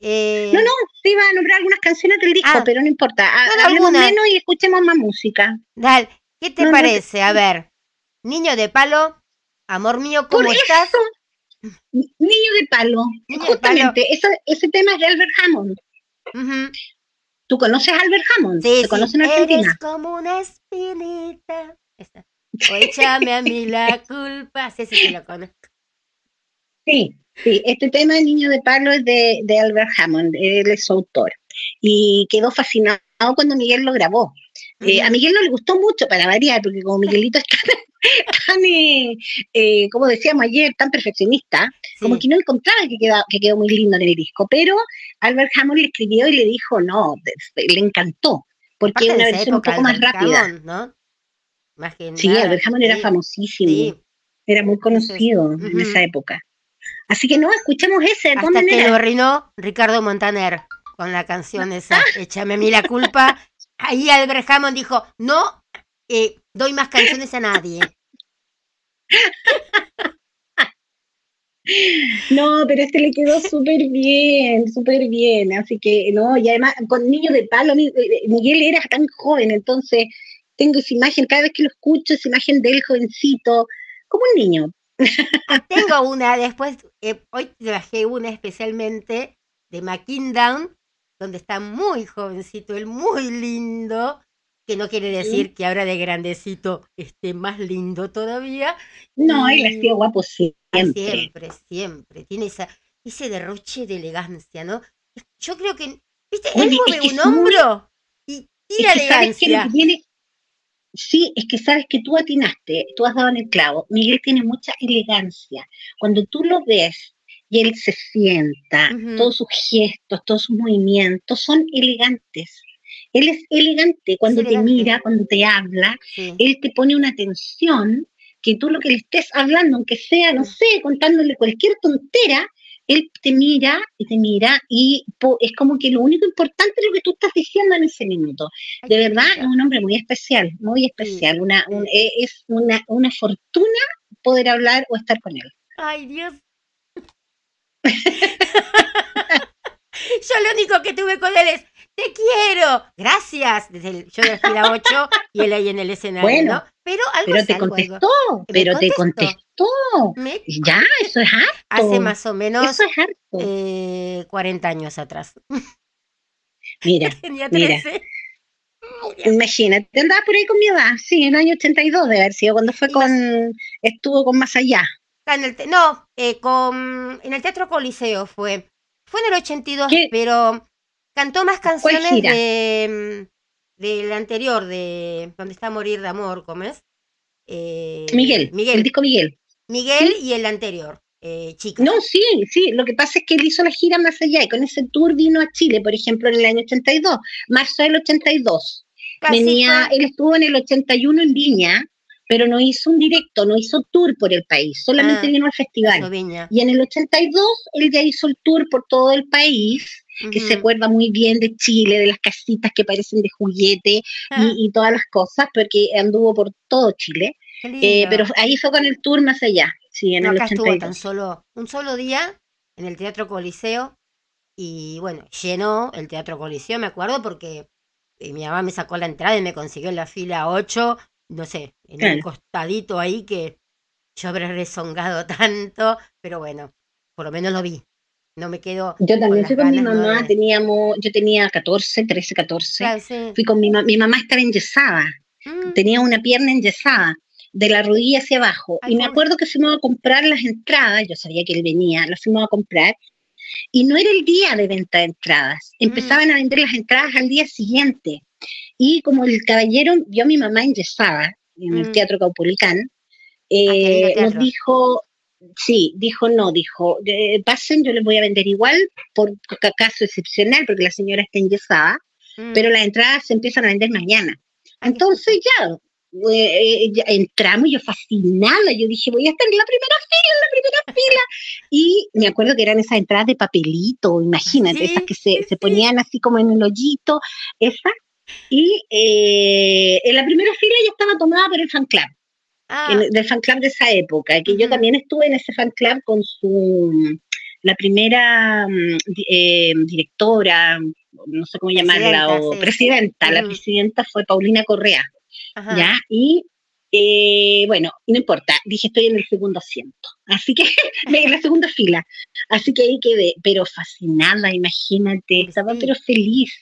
Eh... No, no, te iba a nombrar algunas canciones del disco, ah. pero no importa. Hablemos menos y escuchemos más música. Dale, ¿qué te parece? A ver, Niño de Palo, Amor Mío, ¿cómo estás? Niño de Palo, justamente, Ese, tema es de Albert Hammond. ¿Tú conoces a Albert Hammond? Sí, ¿Te conocen en Argentina? Eres como una espinita. O échame a mí la culpa. Sí, sí, sí, lo conozco. Sí, Sí, este tema de Niño de Palo es de, Albert Hammond, él es su autor. Y quedó fascinado cuando Miguel lo grabó. Eh, a Miguel no le gustó mucho para variar, porque como Miguelito es tan, eh, eh, como decíamos ayer, tan perfeccionista, como que no encontraba que, que quedó muy lindo en el disco. Pero Albert Hammond le escribió y le dijo, no, le encantó, porque es una versión un poco más rápida. ¿no? sí, Albert Hammond era famosísimo, era muy conocido en esa época. Así que no, escuchemos ese. Hasta que lo arruinó Ricardo Montaner con la canción esa, Échame a mí la culpa. Ahí Albert Hammond dijo, no eh, doy más canciones a nadie. No, pero este le quedó súper bien, súper bien. Así que, no, y además con Niño de Palo, eh, Miguel era tan joven, entonces tengo esa imagen, cada vez que lo escucho, esa imagen del jovencito, como un niño, tengo una, después, eh, hoy traje una especialmente de McKindown, donde está muy jovencito, él muy lindo, que no quiere decir que ahora de grandecito esté más lindo todavía. No, él ha sido guapo siempre. Siempre, siempre. Tiene esa, ese derroche de elegancia, ¿no? Yo creo que, ¿viste? él mueve un hombro y tira elegancia. Sí, es que sabes que tú atinaste, tú has dado en el clavo. Miguel tiene mucha elegancia. Cuando tú lo ves y él se sienta, todos sus gestos, todos sus movimientos son elegantes. Él es elegante cuando te mira, cuando te habla, él te pone una atención que tú lo que le estés hablando, aunque sea, no sé, contándole cualquier tontera, él te mira y te mira y es como que lo único importante es lo que tú estás diciendo en ese minuto. De verdad, es un hombre muy especial, muy especial. Una, e, es una, una fortuna poder hablar o estar con él. Ay, Dios. Yo lo único que tuve con él es, te quiero, gracias, desde el, yo de la 8 y él ahí en el escenario, ¿no? Pero algo pero te contestó, pero te contestó. Ya, eso es harto. Hace más o menos eh, 40 años atrás. Mira, Tenía 13. mira. Imagínate, andaba por ahí con mi edad, sí, en el año 82 de haber sido, cuando fue con, estuvo con Más Allá. En el no, eh, con, en el Teatro Coliseo fue, fue en el 82, pero cantó más canciones de, del anterior, de donde está Morir de Amor, ¿cómo es? Eh, Miguel, Miguel, el disco Miguel. Miguel y el anterior, eh, chica. No, sí, sí, lo que pasa es que él hizo la gira más allá y con ese tour vino a Chile, por ejemplo, en el año 82, marzo del 82. Venía, él estuvo en el 81 en Viña, pero no hizo un directo, no hizo tour por el país, solamente ah, vino al festival. Y en el 82 él ya hizo el tour por todo el país que se acuerda muy bien de Chile, de las casitas que parecen de juguete ah. y, todas las cosas, porque anduvo por todo Chile. Eh, pero ahí fue con el tour más allá. Sí, en el acá estuvo tan solo un solo día en el Teatro Coliseo y bueno, llenó el Teatro Coliseo, me acuerdo, porque eh, mi mamá me sacó la entrada y me consiguió la fila 8, no sé, en un costadito ahí que yo habré rezongado tanto, pero bueno, por lo menos lo vi. No me quedo. Yo también fui con mi mamá, teníamos, yo tenía 14, 13, 14. Fui con mi mamá, mi mamá estaba enyesada, mm. tenía una pierna enyesada, de la rodilla hacia abajo. y me acuerdo que fuimos a comprar las entradas, yo sabía que él venía, las fuimos a comprar, y no era el día de venta de entradas, mm. empezaban a vender las entradas al día siguiente. Y como el caballero vio a mi mamá enyesada en el mm. Teatro Caupolicán, ah, eh, nos dijo, Sí, dijo no, dijo, pasen, yo les voy a vender igual, por caso excepcional, porque la señora está enyesada, mm. pero las entradas se empiezan a vender mañana. Entonces ya, eh, entramos, yo fascinada, yo dije, voy a estar en la primera fila, en la primera fila. Y me acuerdo que eran esas entradas de papelito, imagínate, esas que se, se, ponían así como en el hoyito, esas. Y eh, en la primera fila ya estaba tomada por el fan club. Ah. del fan club de esa época, que yo también estuve en ese fan club con su, la primera mm, eh, directora, no sé cómo llamarla, o presidenta, la presidenta fue Paulina Correa, ¿ya? Y eh, bueno, no importa, dije estoy en el segundo asiento, así que en la segunda fila, así que ahí quedé, pero fascinada, imagínate, estaba pero feliz,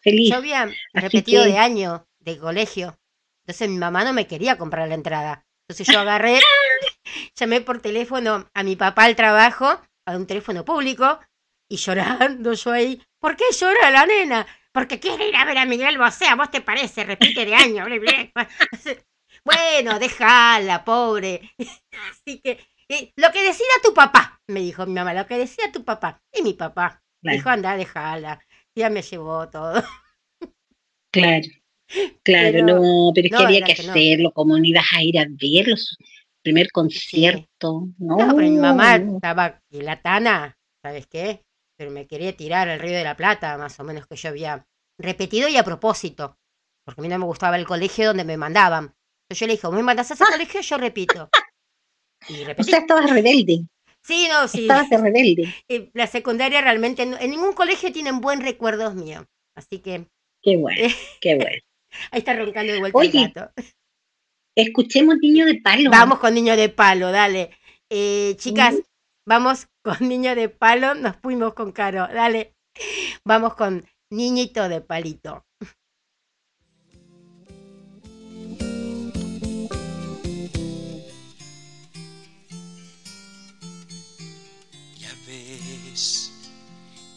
feliz. Yo había repetido de año, de colegio, entonces mi mamá no me quería comprar la entrada. Entonces yo agarré, llamé por teléfono a mi papá al trabajo, a un teléfono público, y llorando yo ahí. ¿Por qué llora la nena? Porque quiere ir a ver a Miguel Bosé, a vos te parece, repite de año. bueno, déjala, pobre. Así que, lo que decida tu papá, me dijo mi mamá, lo que decida tu papá. Y mi papá dijo, anda, déjala. Ya me llevó todo. Claro. Claro, no, pero es que había que, hacerlo, como no ibas a ir a verlo, primer concierto, ¿no? pero mi mamá estaba la tana, ¿sabes qué? Pero me quería tirar al Río de la Plata, más o menos que yo había repetido y a propósito, porque a mí no me gustaba el colegio donde me mandaban. Entonces yo le dije, ¿me mandas a ese colegio? Yo repito. Y repetí. O sea, estabas rebelde. Sí, no, sí. Estabas rebelde. La secundaria realmente, en ningún colegio tienen buen recuerdos míos. Así que. Qué bueno, qué bueno. Ahí está roncando de vuelta Oye, el gato. Escuchemos Niño de Palo. Vamos con Niño de Palo, dale. Eh, chicas, vamos con Niño de Palo, nos fuimos con Caro, dale. Vamos con Niñito de Palito. Ya ves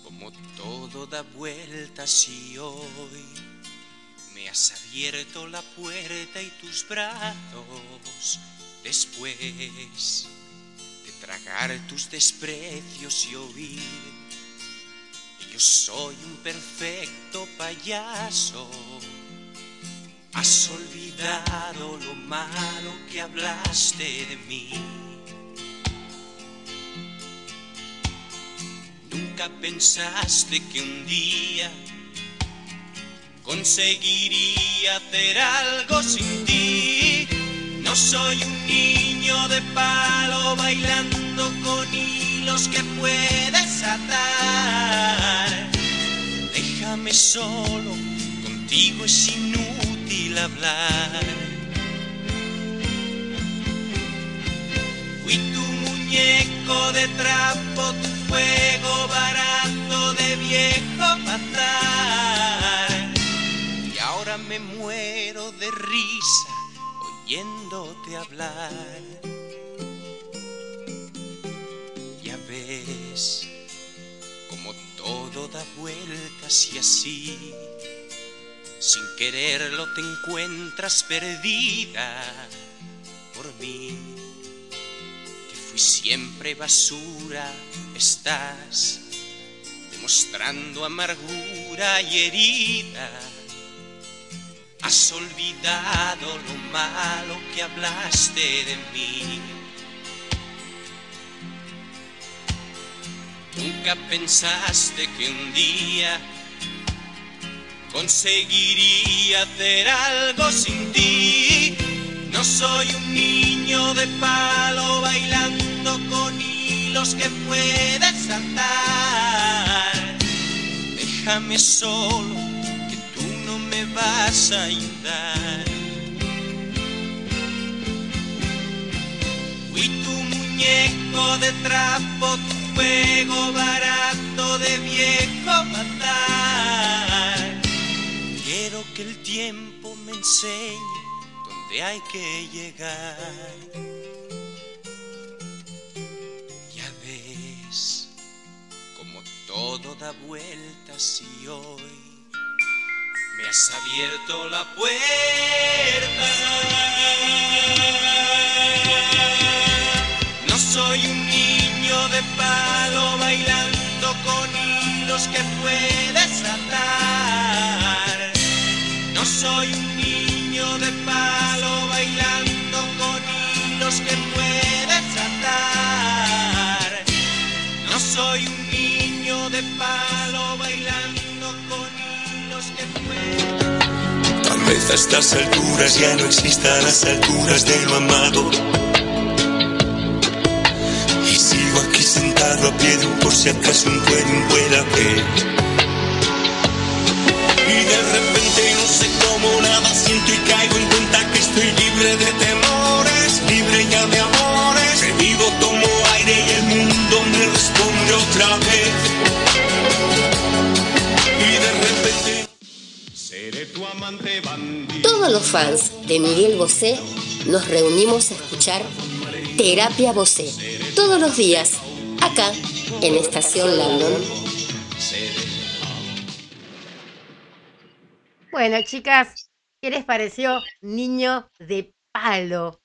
como todo da vueltas y hoy me has abierto la puerta y tus brazos después de tragar tus desprecios y oír que yo soy un perfecto payaso. Has olvidado lo malo que hablaste de mí. Nunca pensaste que un día conseguiría hacer algo sin ti. No soy un niño de palo bailando con hilos que puedes atar. Déjame solo, contigo es inútil hablar. Fui tu muñeco de trapo, tu fuego barato de viejo matar. Me muero de risa oyéndote hablar. Ya ves como todo da vueltas y así, sin quererlo te encuentras perdida por mí, que fui siempre basura, estás demostrando amargura y herida. Has olvidado lo malo que hablaste de mí. Nunca pensaste que un día conseguiría hacer algo sin ti. No soy un niño de palo bailando con hilos que puedes saltar. Déjame solo me vas a ayudar. Fui tu muñeco de trapo, tu juego barato de viejo matar. Quiero que el tiempo me enseñe dónde hay que llegar. Ya ves como todo da vueltas y hoy has abierto la puerta. No soy un niño de palo bailando con hilos que puedes atar. No soy un niño de palo bailando con hilos que puedes atar. No soy un niño de palo vez a estas alturas ya no existan las alturas de lo amado. Y sigo aquí sentado a pie de un por si acaso un pueda ver. Y de repente no sé cómo nada siento y caigo en Todos los fans de Miguel Bosé nos reunimos a escuchar Terapia Bosé todos los días, acá en Estación Landon. Bueno, chicas, ¿qué les pareció Niño de Palo?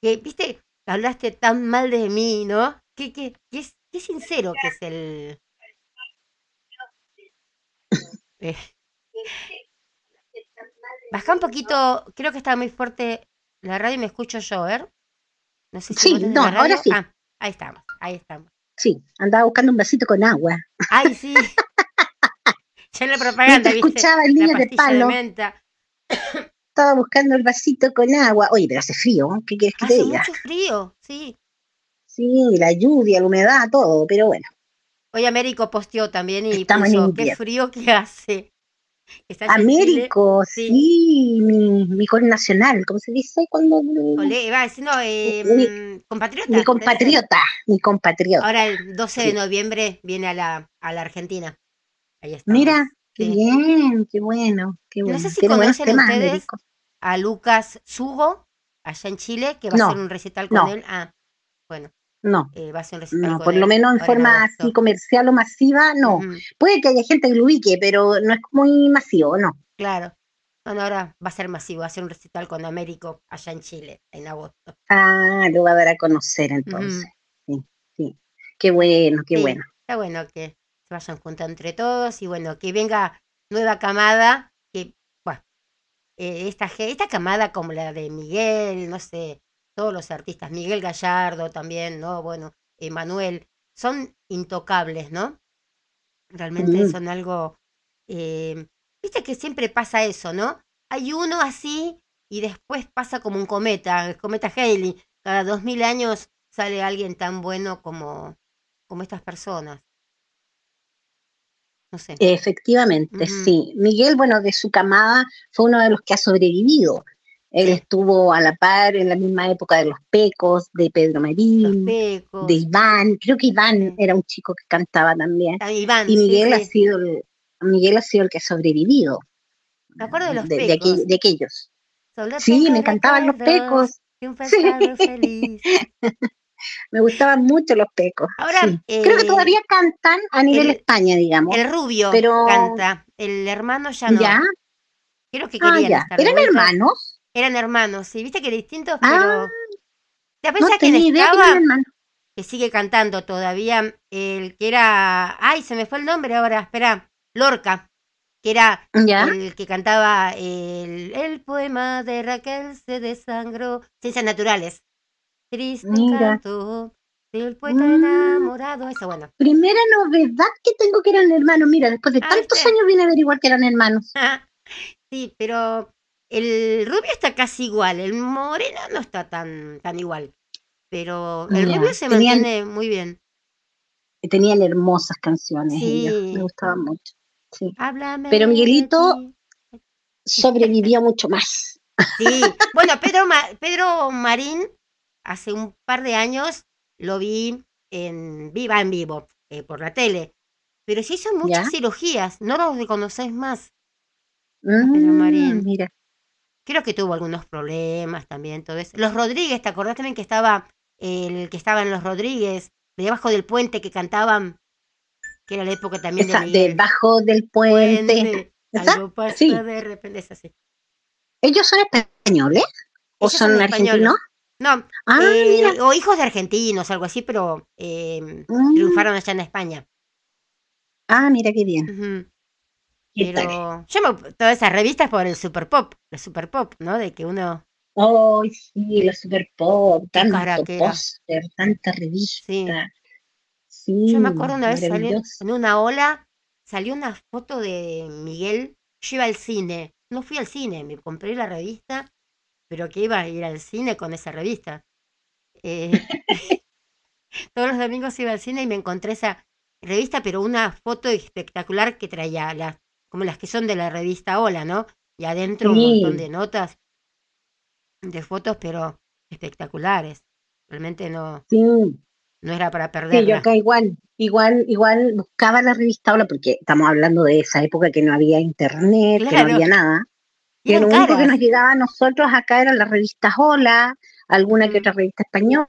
Que, viste, hablaste tan mal de mí, ¿no? Qué, qué, qué, qué sincero que es el... Eh. Baja un poquito, creo que está muy fuerte la radio y me escucho yo, ¿eh? No sé si Sí, no, ahora sí. Ah, ahí estamos, ahí estamos. Sí, andaba buscando un vasito con agua. Ay, sí. ya en la propaganda, ¿viste? escuchaba el niño de de palo. menta. Estaba buscando el vasito con agua. Oye, pero hace frío. ¿qué quieres que te diga? mucho frío, sí. Sí, la lluvia, la humedad, todo, pero bueno. Hoy Américo posteó también y Estamos puso, qué frío que hace. Chile, Américo, sí. sí, mi, mi nacional, ¿cómo se dice? Cuando va no, eh, Mi- mm, compatriota. mi debe ser. compatriota, mi compatriota. Ahora el 12 de noviembre viene a la, a la Argentina. Ahí. Mira, qué Sí. bien, qué bueno, qué No bueno. sé si conocen temas, ustedes Américo. a Lucas Sugo, allá en Chile, que va a No, hacer un recital con no. él. Ah, bueno. No. eh, va a ser un recital No, por lo menos en forma así comercial o masiva, no. Puede que haya gente que lo ubique, pero no es muy masivo, no. claro. Bueno, ahora va a ser masivo, va a ser un recital con Américo allá en Chile, en agosto. Ah, lo va a dar a conocer entonces. Sí, sí. Qué bueno, qué Sí, bueno. está bueno que se vayan juntando entre todos y bueno, que venga nueva camada, que, bueno, eh, esta, esta camada como la de Miguel, no sé, todos los artistas, Miguel Gallardo también, ¿no? Bueno, Emanuel, son intocables, ¿no? Realmente son algo, eh, viste que siempre pasa eso, ¿no? Hay uno así y después pasa como un cometa, el cometa Halley, cada dos mil años sale alguien tan bueno como, como estas personas. No sé. Efectivamente, sí. Miguel, bueno, de su camada fue uno de los que ha sobrevivido. Él estuvo a la par en la misma época de los Pecos, de Pedro Marín, de Iván. Creo que Iván era un chico que cantaba también. ah, Iván, Y sí, Miguel ha sido el, Miguel ha sido el que ha sobrevivido Me acuerdo de los de, de pecos. de aquellos. Sí, me encantaban los pecos. de un Sí. pasado feliz. Me gustaban mucho los pecos. Ahora, sí. Creo que eh, todavía cantan a nivel el- España, digamos. El rubio Pero- canta, el hermano ya no. ¿Ya? Creo que Ah, querían ya. estar de ¿Eran hermanos? Eran hermanos, sí, viste que distintos, Ah, pero. ¿Te No pensás quién tenía idea que estaba? sigue cantando todavía. El que era. Ay, se me fue el nombre ahora, espera. Lorca. Que era ¿Ya? el que cantaba el, el poema de Raquel se desangró. Ciencias naturales. Triste Mira. canto del poeta Mm. enamorado. Eso, bueno. Primera novedad que tengo que eran hermanos. Mira, después de Ah, tantos años vine a averiguar que eran hermanos. sí, pero el rubio está casi igual. El moreno no está tan, tan igual. Pero el rubio se tenían- mantiene muy bien. Tenían hermosas canciones Sí. ellos. Me gustaban mucho. Sí. Háblame. Pero Miguelito-. Sobrevivió mucho más. Sí, bueno, Pedro, Ma- Pedro Marín, hace un par de años lo vi en viva en vivo, eh, por la tele. Pero se hizo muchas ¿Ya? cirugías, no los reconoces más. Mm, Marín. Mira. Creo que tuvo algunos problemas también, todo eso. Los Rodríguez, ¿te acordás también que estaba el que estaba en Los Rodríguez, debajo del puente que cantaban? Que era la época también Esa, de Miguel. debajo del puente. Puente. Algo pasa Sí. de repente, es así. ¿Ellos son españoles? ¿O Ellos son argentinos? No, Ah, eh, o hijos de argentinos, algo así, pero eh, Mm. triunfaron allá en España. Ah, mira qué bien. Ujú. ¿Qué tal? Pero yo me, todas esas revistas por el super pop, el super pop, ¿no? De que uno, Ay, sí, la super pop, tanto póster, tanta revista. Sí. Sí. yo me acuerdo una vez salió en una ola, salió una foto de Miguel, yo iba al cine, no fui al cine, me compré la revista, pero que iba a ir al cine con esa revista. Eh, todos los domingos iba al cine y me encontré esa revista, pero una foto espectacular que traía las, como las que son de la revista Hola, ¿no? Y adentro un montón de notas, de fotos, pero espectaculares. Realmente no, Sí, no era para sí, yo acá igual, igual, igual buscaba la revista Hola, porque estamos hablando de esa época que no había internet, que no había nada. Y lo único que nos llegaba a nosotros acá eran las revistas Hola, alguna que otra revista española,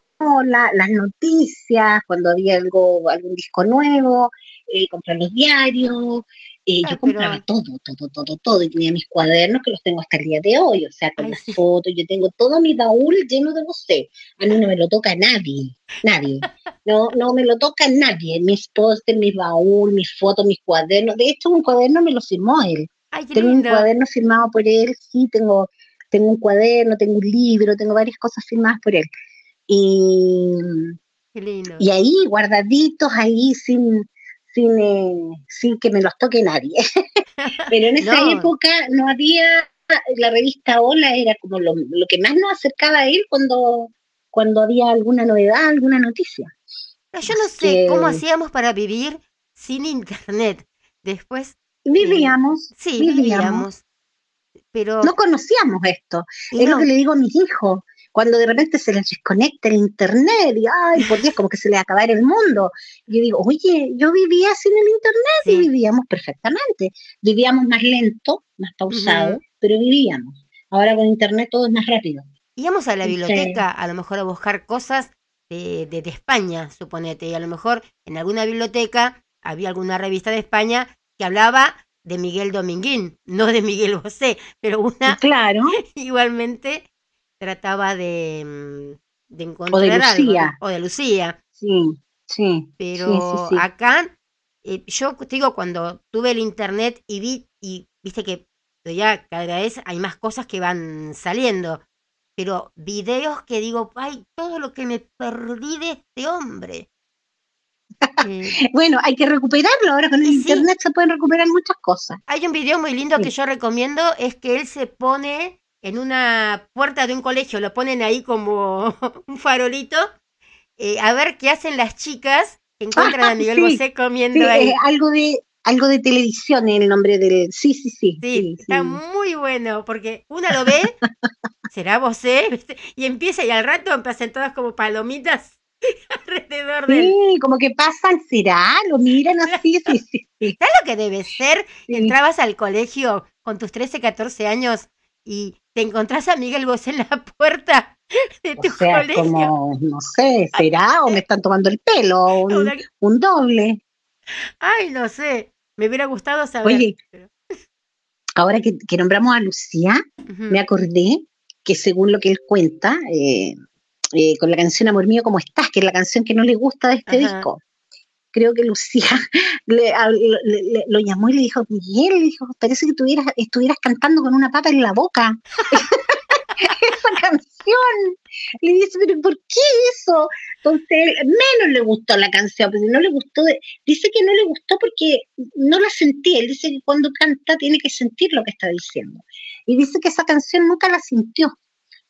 las noticias, cuando había algo, algún disco nuevo, eh, comprar los diarios. Eh, Ah, yo compraba pero- todo, todo, todo, todo. Y tenía mis cuadernos que los tengo hasta el día de hoy, o sea, con Ay, las sí. fotos. Yo tengo todo mi baúl lleno de vocé. A mí no me lo toca nadie, nadie. No, no me lo toca nadie. Mis pósters, mis baúl, mis fotos, mis cuadernos. De hecho, un cuaderno me lo firmó él. Ay, Tengo un cuaderno firmado por él, sí, tengo, tengo un cuaderno, tengo un libro, tengo varias cosas firmadas por él. Y, Qué lindo. y ahí, guardaditos, ahí sin, sin, eh, sin que me los toque nadie. Pero en esa No. época no había, la revista Hola era como lo, lo que más nos acercaba a él cuando, cuando había alguna novedad, alguna noticia. No, Yo no sé cómo hacíamos para vivir sin internet. Después, Vivíamos, sí, vivíamos. vivíamos. Pero No conocíamos esto. y Es no, lo que le digo a mis hijos. Cuando de repente se les desconecta el internet y, ay, por Dios, como que se les acaba el mundo. Yo digo, oye, yo vivía sin el internet y sí, vivíamos perfectamente. Vivíamos más lento, más pausado, Ujú. pero vivíamos. Ahora con internet todo es más rápido. íbamos a la Sí. biblioteca a lo mejor a buscar cosas de, de, de España, suponete, y a lo mejor en alguna biblioteca había alguna revista de España que hablaba de Miguel Dominguín, no de Miguel Bosé, pero una Claro. igualmente trataba de, mm, de encontrar O de. Lucía. o de Lucía, Sí, sí. pero sí, sí, sí. acá eh, yo te digo cuando tuve el internet y vi y viste que ya cada vez hay más cosas que van saliendo, pero videos que digo, ay, todo lo que me perdí de este hombre. Eh, Bueno, hay que recuperarlo. Ahora con el internet se pueden recuperar muchas cosas. Hay un video muy lindo que yo recomiendo, es que él se pone en una puerta de un colegio, lo ponen ahí como un farolito, eh, a ver qué hacen las chicas que encuentran a Miguel Sí, Bosé comiendo Sí, ahí. eh, algo de algo de televisión es el nombre del. Sí, sí, sí. Sí, está muy bueno, porque una lo ve, será Bosé, y empieza y al rato empiezan todas como palomitas alrededor de él. Sí, como que pasan, será, lo miran así, sí, sí. ¿Sabes lo que debe ser? Entrabas al colegio con tus 13, 14 años y te encontrás a Miguel Bosé en la puerta de tu O sea, colegio. como, no sé, será, o me están tomando el pelo, un, Una- un doble. Ay, no sé. Me hubiera gustado saber. Oye, pero- ahora que, que nombramos a Lucía, me acordé que según lo que él cuenta, eh, eh, con la canción Amor mío, ¿cómo estás? Que es la canción que no le gusta de este Ajá. disco. Creo que Lucía le, a- lo llamó y le dijo, Miguel, le dijo, parece que tuvieras, estuvieras cantando con una papa en la boca. Esa canción. Le dice, pero ¿por qué eso? Entonces, menos le gustó la canción, porque no le gustó, dice que no le gustó porque no la sentía. Él dice que cuando canta tiene que sentir lo que está diciendo. Y dice que esa canción nunca la sintió.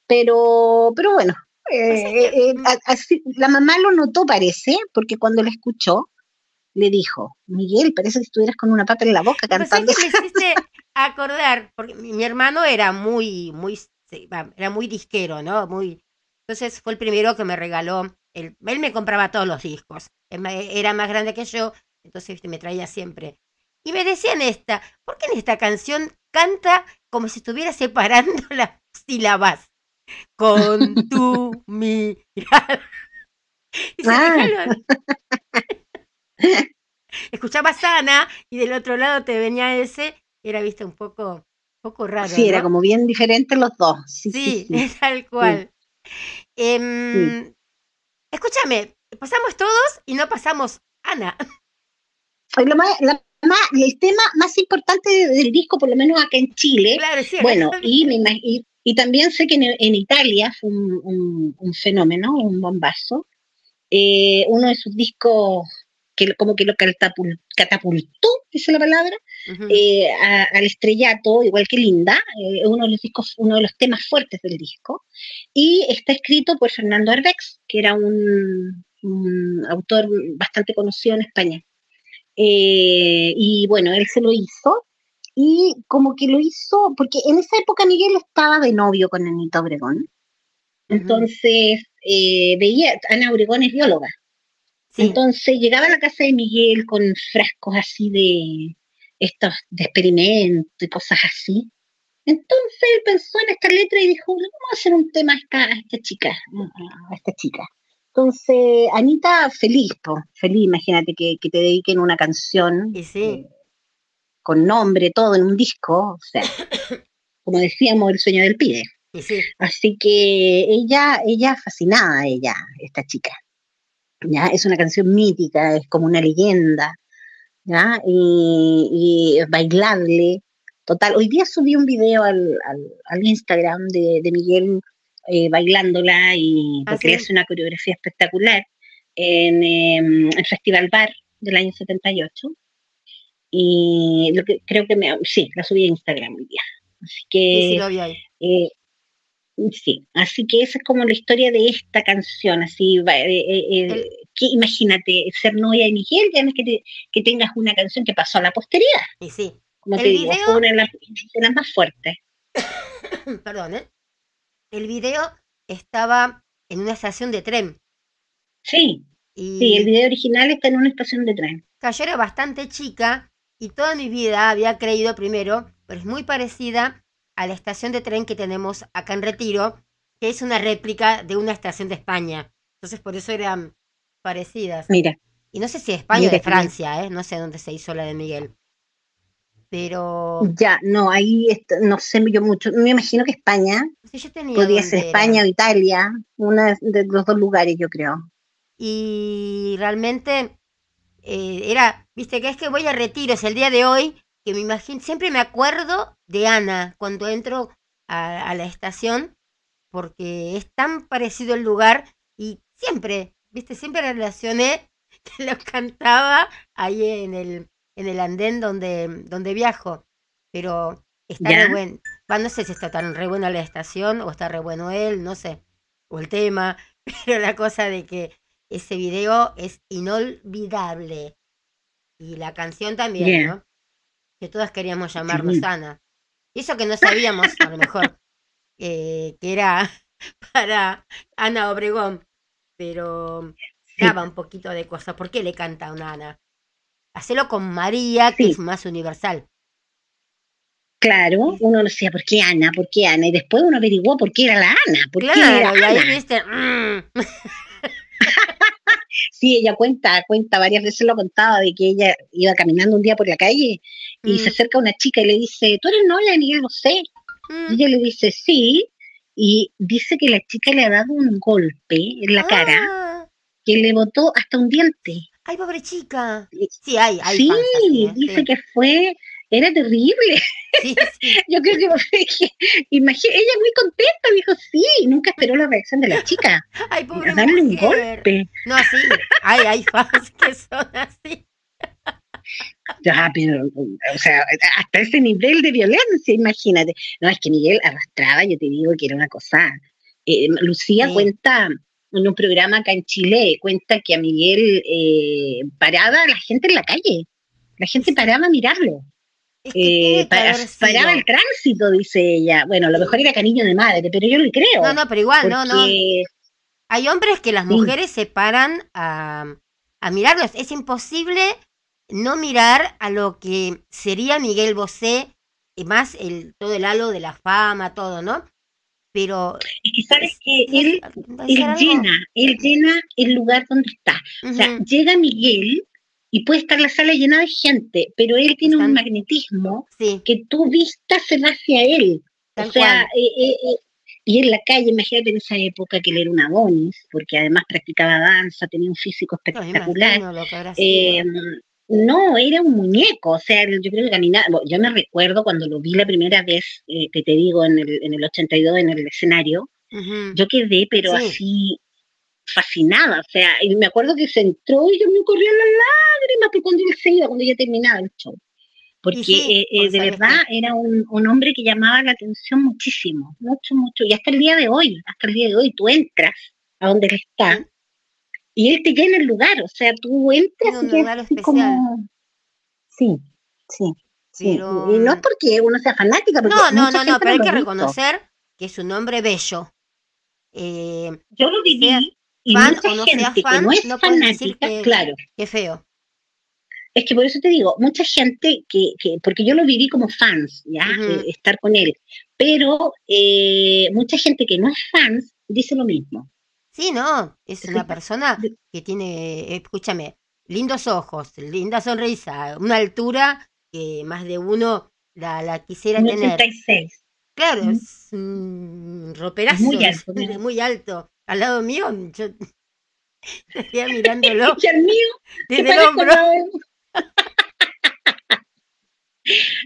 Pero, pero bueno, eh, que- eh, a- así- la mamá lo notó, parece, porque cuando la escuchó, le dijo, Miguel, parece que estuvieras con una pata en la boca Pero ¿sabes cantando. qué me hiciste acordar? Porque mi, hermano era muy, muy, era muy disquero, ¿no? Muy. Entonces fue el primero que me regaló. Él me compraba todos los discos. Era más grande que yo, entonces me traía siempre. Y me decían esta, ¿por qué en esta canción canta como si estuviera separando las sílabas? Con tu mirada. Y se dejaron- Escuchaba Sana y del otro lado te venía ese, era viste un poco, un poco raro. Sí, era como bien diferente los dos. Sí, sí, Sí, sí. es tal cual. Em, Escúchame, pasamos todos y no pasamos Ana. Ay, lo más- la más- el tema más importante de- del disco, por lo menos acá en Chile, Claro, sí. bueno, y, me y, y también sé que en, en Italia fue un, un- un fenómeno, un bombazo. Eh, uno de sus discos que como que lo catapul- catapultó, dice la palabra, Ujú. eh, a- al estrellato, igual que Linda, eh, uno de los discos, uno de los temas fuertes del disco, y está escrito por Fernando Arbex, que era un, un autor bastante conocido en España. Eh, y bueno, él se lo hizo, y como que lo hizo, porque en esa época Miguel estaba de novio con Anita Obregón, entonces eh, veía, Ana Obregón es bióloga, Sí, entonces llegaba a la casa de Miguel con frascos así de estos de experimento y cosas así. Entonces él pensó en esta letra y dijo, "Le vamos a hacer un tema a esta, a esta chica, a esta chica. Entonces, Anita, feliz, po, feliz, imagínate que, que te dediquen una canción y sí. Con nombre, todo en un disco, o sea, como decíamos, el sueño del pibe. Sí. Así que ella, ella fascinada, ella, esta chica. ¿ya? Es una canción mítica, es como una leyenda, ¿ya? Y, y es bailable. Total, hoy día subí un video al, al, al Instagram de, de Miguel eh, bailándola y Ah, porque una coreografía espectacular en em, el Festival Bar del año 78. Y lo que creo que me, sí, la subí a Instagram hoy día. Así que Sí, sí, lo vi ahí. eh, sí, así que esa es como la historia de esta canción, así, eh, eh, eh, que imagínate ser novia de Miguel, ya no es que, te- que tengas una canción que pasó a la posteridad, Y sí. como El te digo, fue una de las, de las más fuertes. Perdón, ¿eh? El video estaba en una estación de tren. Sí, Y sí, el video original está en una estación de tren. Yo era bastante chica y toda mi vida había creído primero, pero es muy parecida a la estación de tren que tenemos acá en Retiro, que es una réplica de una estación de España. Entonces por eso eran parecidas. Mira. Y no sé si de España o de Francia, ¿eh? No sé dónde se hizo la de Miguel. Pero. Ya, no, ahí no sé yo mucho. Me imagino que España. Sí, yo tenía podía ser España o Italia, una de los dos lugares, yo creo. Y realmente eh, era, viste, que es que voy a retiros el día de hoy, que me imagino, siempre me acuerdo de Ana cuando entro a, a la estación, porque es tan parecido el lugar y siempre, viste, siempre relacioné que lo cantaba ahí en el, en el andén donde, donde viajo. Pero está re bueno. no sé si está tan re buena la estación o está re bueno él, no sé. O el tema. Pero la cosa de que ese video es inolvidable. Y la canción también, ¿no? Que todas queríamos llamarnos Ana. Y eso que no sabíamos, a lo mejor, eh, que era para Ana Obregón. Pero daba un poquito de cosas. ¿Por qué le canta a una Ana? Hacelo con María, que es más universal. Claro, uno no decía, ¿por qué Ana? ¿Por qué Ana? Y después uno averiguó por qué era la Ana. ¿Por claro, qué era y ahí viste. Mm. sí, ella cuenta, cuenta, varias veces lo contaba, de que ella iba caminando un día por la calle y se mm. acerca una chica y le dice, ¿tú eres Nola? Y él lo sé. Y ella le dice, sí, y dice que la chica le ha dado un golpe en la cara ah. que le botó hasta un diente. Ay, pobre chica. Sí, hay, hay Sí, ¿eh? dice que fue, era terrible. Sí, Yo creo que, imagínate, ella muy contenta, dijo, sí, nunca esperó la reacción de la chica. Ay, pobre darle un golpe. No, sí, hay, hay fans que son así. Ya, pero, o sea, hasta ese nivel de violencia, imagínate. No, es que Miguel arrastraba, yo te digo que era una cosa. Eh, Lucía cuenta en un programa acá en Chile, cuenta que a Miguel eh, paraba la gente en la calle. La gente paraba a mirarlo. Eh, paraba el tránsito, dice ella. Bueno, a lo mejor era cariño de madre, pero yo le creo. No, no, pero igual, no, no. Hay hombres que las mujeres se paran a, a mirarlos. Es imposible no mirar a lo que sería Miguel Bosé, y más el, todo el halo de la fama, todo, ¿no? Pero... Es que sabes que él, llena, él llena el lugar donde está. O sea, llega Miguel y puede estar la sala llena de gente, pero él tiene un magnetismo que tu vista se va hacia él. o sea, eh, eh, eh, y en la calle, imagínate en esa época que él era un Adonis, porque además practicaba danza, tenía un físico espectacular. No, era un muñeco, o sea, yo creo que caminaba, yo me recuerdo cuando lo vi la primera vez, que te digo, en el, en el 82 en el escenario, yo quedé, pero así fascinada, o sea, y me acuerdo que se entró y yo me corría las lágrimas, que cuando él se iba, cuando ya terminaba el show. Porque eh, eh, de verdad era un, un, hombre que llamaba la atención muchísimo, mucho, mucho. Y hasta el día de hoy, hasta el día de hoy, tú entras a donde él está y él te llena el lugar, o sea, tú entras y es como... Sí, sí. Sí. Y no es porque uno sea fanática. Porque no, no, no, no, pero hay que reconocer que es un hombre bello. Eh, Yo lo viví. Y fan o no sea fan, que no es fanática, que, claro. Qué feo. Es que por eso te digo, mucha gente que, que porque yo lo viví como fans, ¿ya? Eh, estar con él. Pero eh, mucha gente que no es fans dice lo mismo. Sí, no, es una persona que tiene, escúchame, lindos ojos, linda sonrisa, una altura que más de uno la, la quisiera tener. Claro, es un roperazo, muy alto, muy alto. Al lado mío, yo estaría mirándolo. ¿Y al mío? Desde el hombro.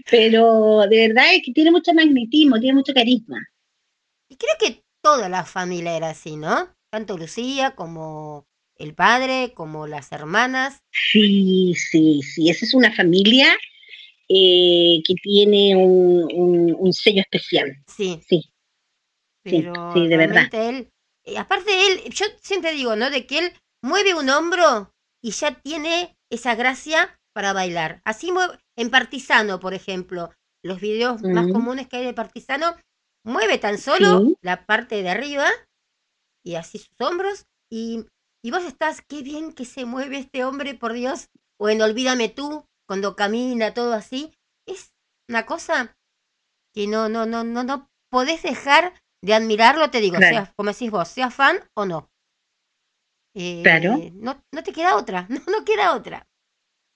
Pero de verdad es que tiene mucho magnetismo, tiene mucho carisma. Y creo que toda la familia era así, ¿no? tanto Lucía como el padre, como las hermanas. Sí, sí, sí, esa es una familia eh, que tiene un, sello especial. Sí. Sí. Pero sí, de verdad. Él, aparte de él, yo siempre digo, ¿no? De que él mueve un hombro y ya tiene esa gracia para bailar. Así mueve, en Partisano, por ejemplo, los videos más comunes que hay de Partisano, mueve tan solo la parte de arriba y así sus hombros, y, y vos estás, qué bien que se mueve este hombre, por Dios, o en Olvídame tú, cuando camina, todo así, es una cosa que no, no, no, no, no podés dejar de admirarlo, te digo, sea, como decís vos, sea fan o no. eh, Claro. no, no te queda otra, no, no queda otra.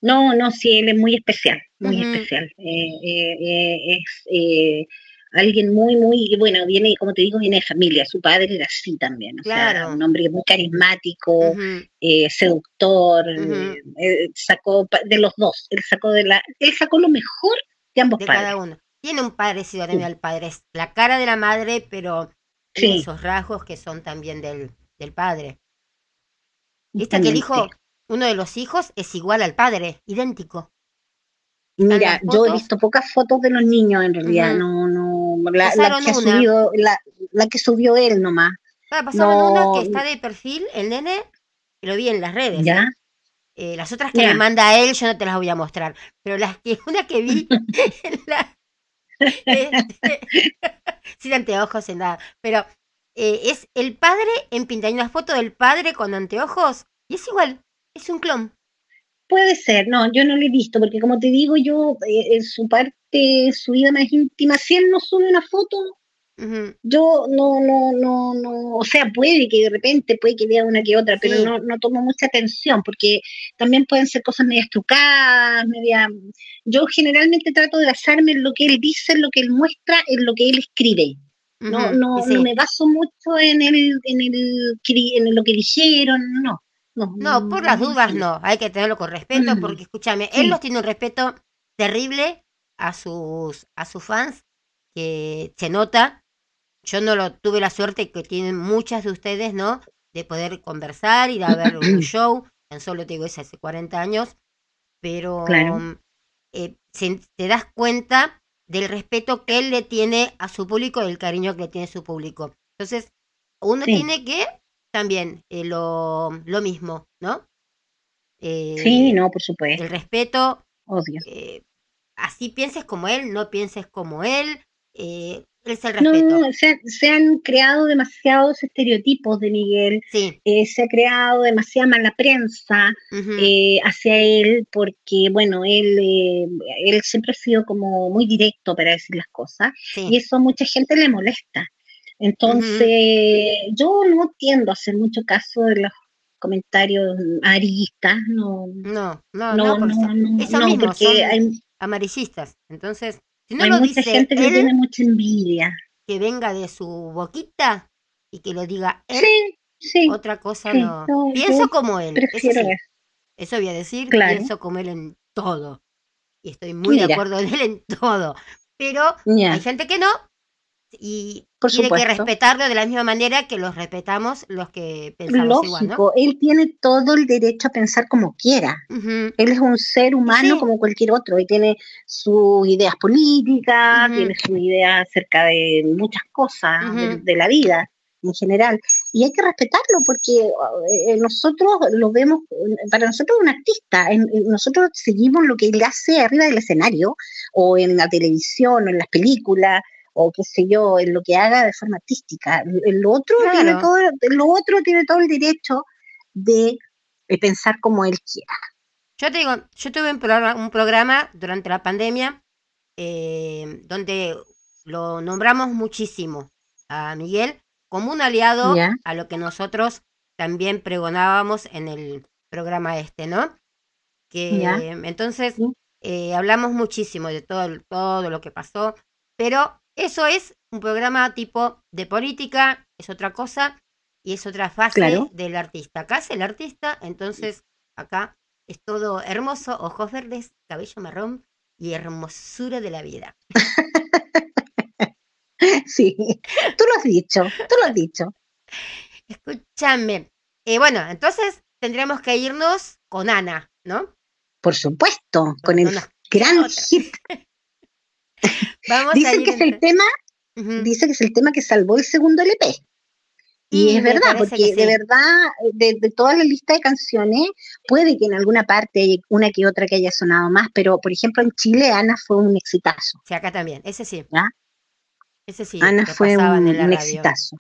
No, no, sí, él es muy especial, muy especial. Eh, eh, eh, es eh, alguien muy, muy, bueno, viene, como te digo, viene de familia. Su padre era así también. O sea, Claro. un hombre muy carismático, eh, seductor, eh, eh, sacó de los dos, él sacó de la, él sacó lo mejor de ambos de padres. cada uno. Tiene un parecido también Sí. al padre, es la cara de la madre, pero tiene esos rasgos que son también del, del padre. Viste que el hijo, uno de los hijos, es igual al padre, idéntico. Mira, yo he visto pocas fotos de los niños en realidad, no, no, la, la que ha subido, la, la que subió él nomás, Ah, pasaron una que está de perfil, el nene, que lo vi en las redes. ¿ya? Eh, las otras que Ya. me manda él, yo no te las voy a mostrar. Pero las que, una que vi en la. sin anteojos, sin nada. Pero eh, es el padre en pinta. Hay una foto del padre con anteojos y es igual, es un clon. Puede ser, no, yo no lo he visto, porque como te digo, yo, eh, en su parte, su vida más íntima, si él no sube una foto, Yo no, no, no, no, o sea, puede que de repente, puede que vea una que otra, pero Sí. no, no tomo mucha atención, porque también pueden ser cosas medias trucadas, media... Yo generalmente trato de basarme en lo que él dice, en lo que él muestra, en lo que él escribe. No, no, y sí. no me baso mucho en el, en el, en lo que dijeron, no. No, No, por las dudas no, hay que tenerlo con respeto porque escúchame, sí. él los tiene un respeto terrible a sus a sus fans que se nota. Yo no lo tuve la suerte que tienen muchas de ustedes, ¿no? De poder conversar, ir a ver un show, tan solo te digo es hace 40 años, pero Claro. eh, se- te das cuenta del respeto que él le tiene a su público y el cariño que le tiene a su público. Entonces, uno Sí. tiene que también eh, lo, lo mismo, ¿no? Eh, Sí, no, por supuesto, El respeto, obvio. así pienses como él, no pienses como él, eh, es el respeto. No, se, han- se han creado demasiados estereotipos de Miguel, Sí. eh, se ha creado demasiada mala prensa eh, hacia él, porque, bueno, él, eh, él siempre ha sido como muy directo para decir las cosas, sí. y eso a mucha gente le molesta. Entonces, yo no tiendo a hacer mucho caso de los comentarios aristas, no, No, no, no, no, porque no, no, eso no, mismo, porque son hay, amarillistas. Entonces, si no hay lo mucha dice gente que él, tiene mucha envidia. que venga de su boquita y que lo diga él, Sí, sí, otra cosa sí, no. Pienso como él, eso sí, voy a decir, Claro. pienso como él en todo. Y estoy muy de acuerdo en él en todo. Pero hay gente que no, y por tiene que respetarlo de la misma manera que los respetamos los que pensamos igual, ¿no? Lógico, él tiene todo el derecho a pensar como quiera. Él es un ser humano sí. como cualquier otro y tiene sus ideas políticas, tiene sus ideas acerca de muchas cosas de, la vida en general. Y hay que respetarlo porque eh, nosotros lo vemos, para nosotros es un artista, en- nosotros seguimos lo que él hace arriba del escenario o en la televisión o en las películas o qué sé yo, en lo que haga de forma artística. El otro, tiene, todo, lo otro tiene todo el derecho de, de pensar como él quiera. Yo te digo, yo tuve un programa, un programa durante la pandemia eh, donde lo nombramos muchísimo a Miguel como un aliado a lo que nosotros también pregonábamos en el programa este, ¿no? Que entonces eh, hablamos muchísimo de todo, el- todo lo que pasó, pero eso es un programa tipo de política, es otra cosa y es otra fase Claro. del artista. Acá es el artista, entonces acá es todo hermoso, ojos verdes, cabello marrón y hermosura de la vida. Sí, tú lo has dicho, tú lo has dicho. Escúchame. Eh, bueno, entonces tendremos que irnos con Ana, ¿no? Por supuesto, con Con el gran hit. Vamos Dicen que es el tema, dice que es el tema que salvó el segundo LP. Y, Y es verdad, porque que de sí. verdad, de, de toda la lista de canciones, puede que en alguna parte haya una que otra que haya sonado más, pero por ejemplo en Chile Ana fue un exitazo. Sí, acá también, ese sí. Ese sí, Ana fue un, en la un radio. exitazo.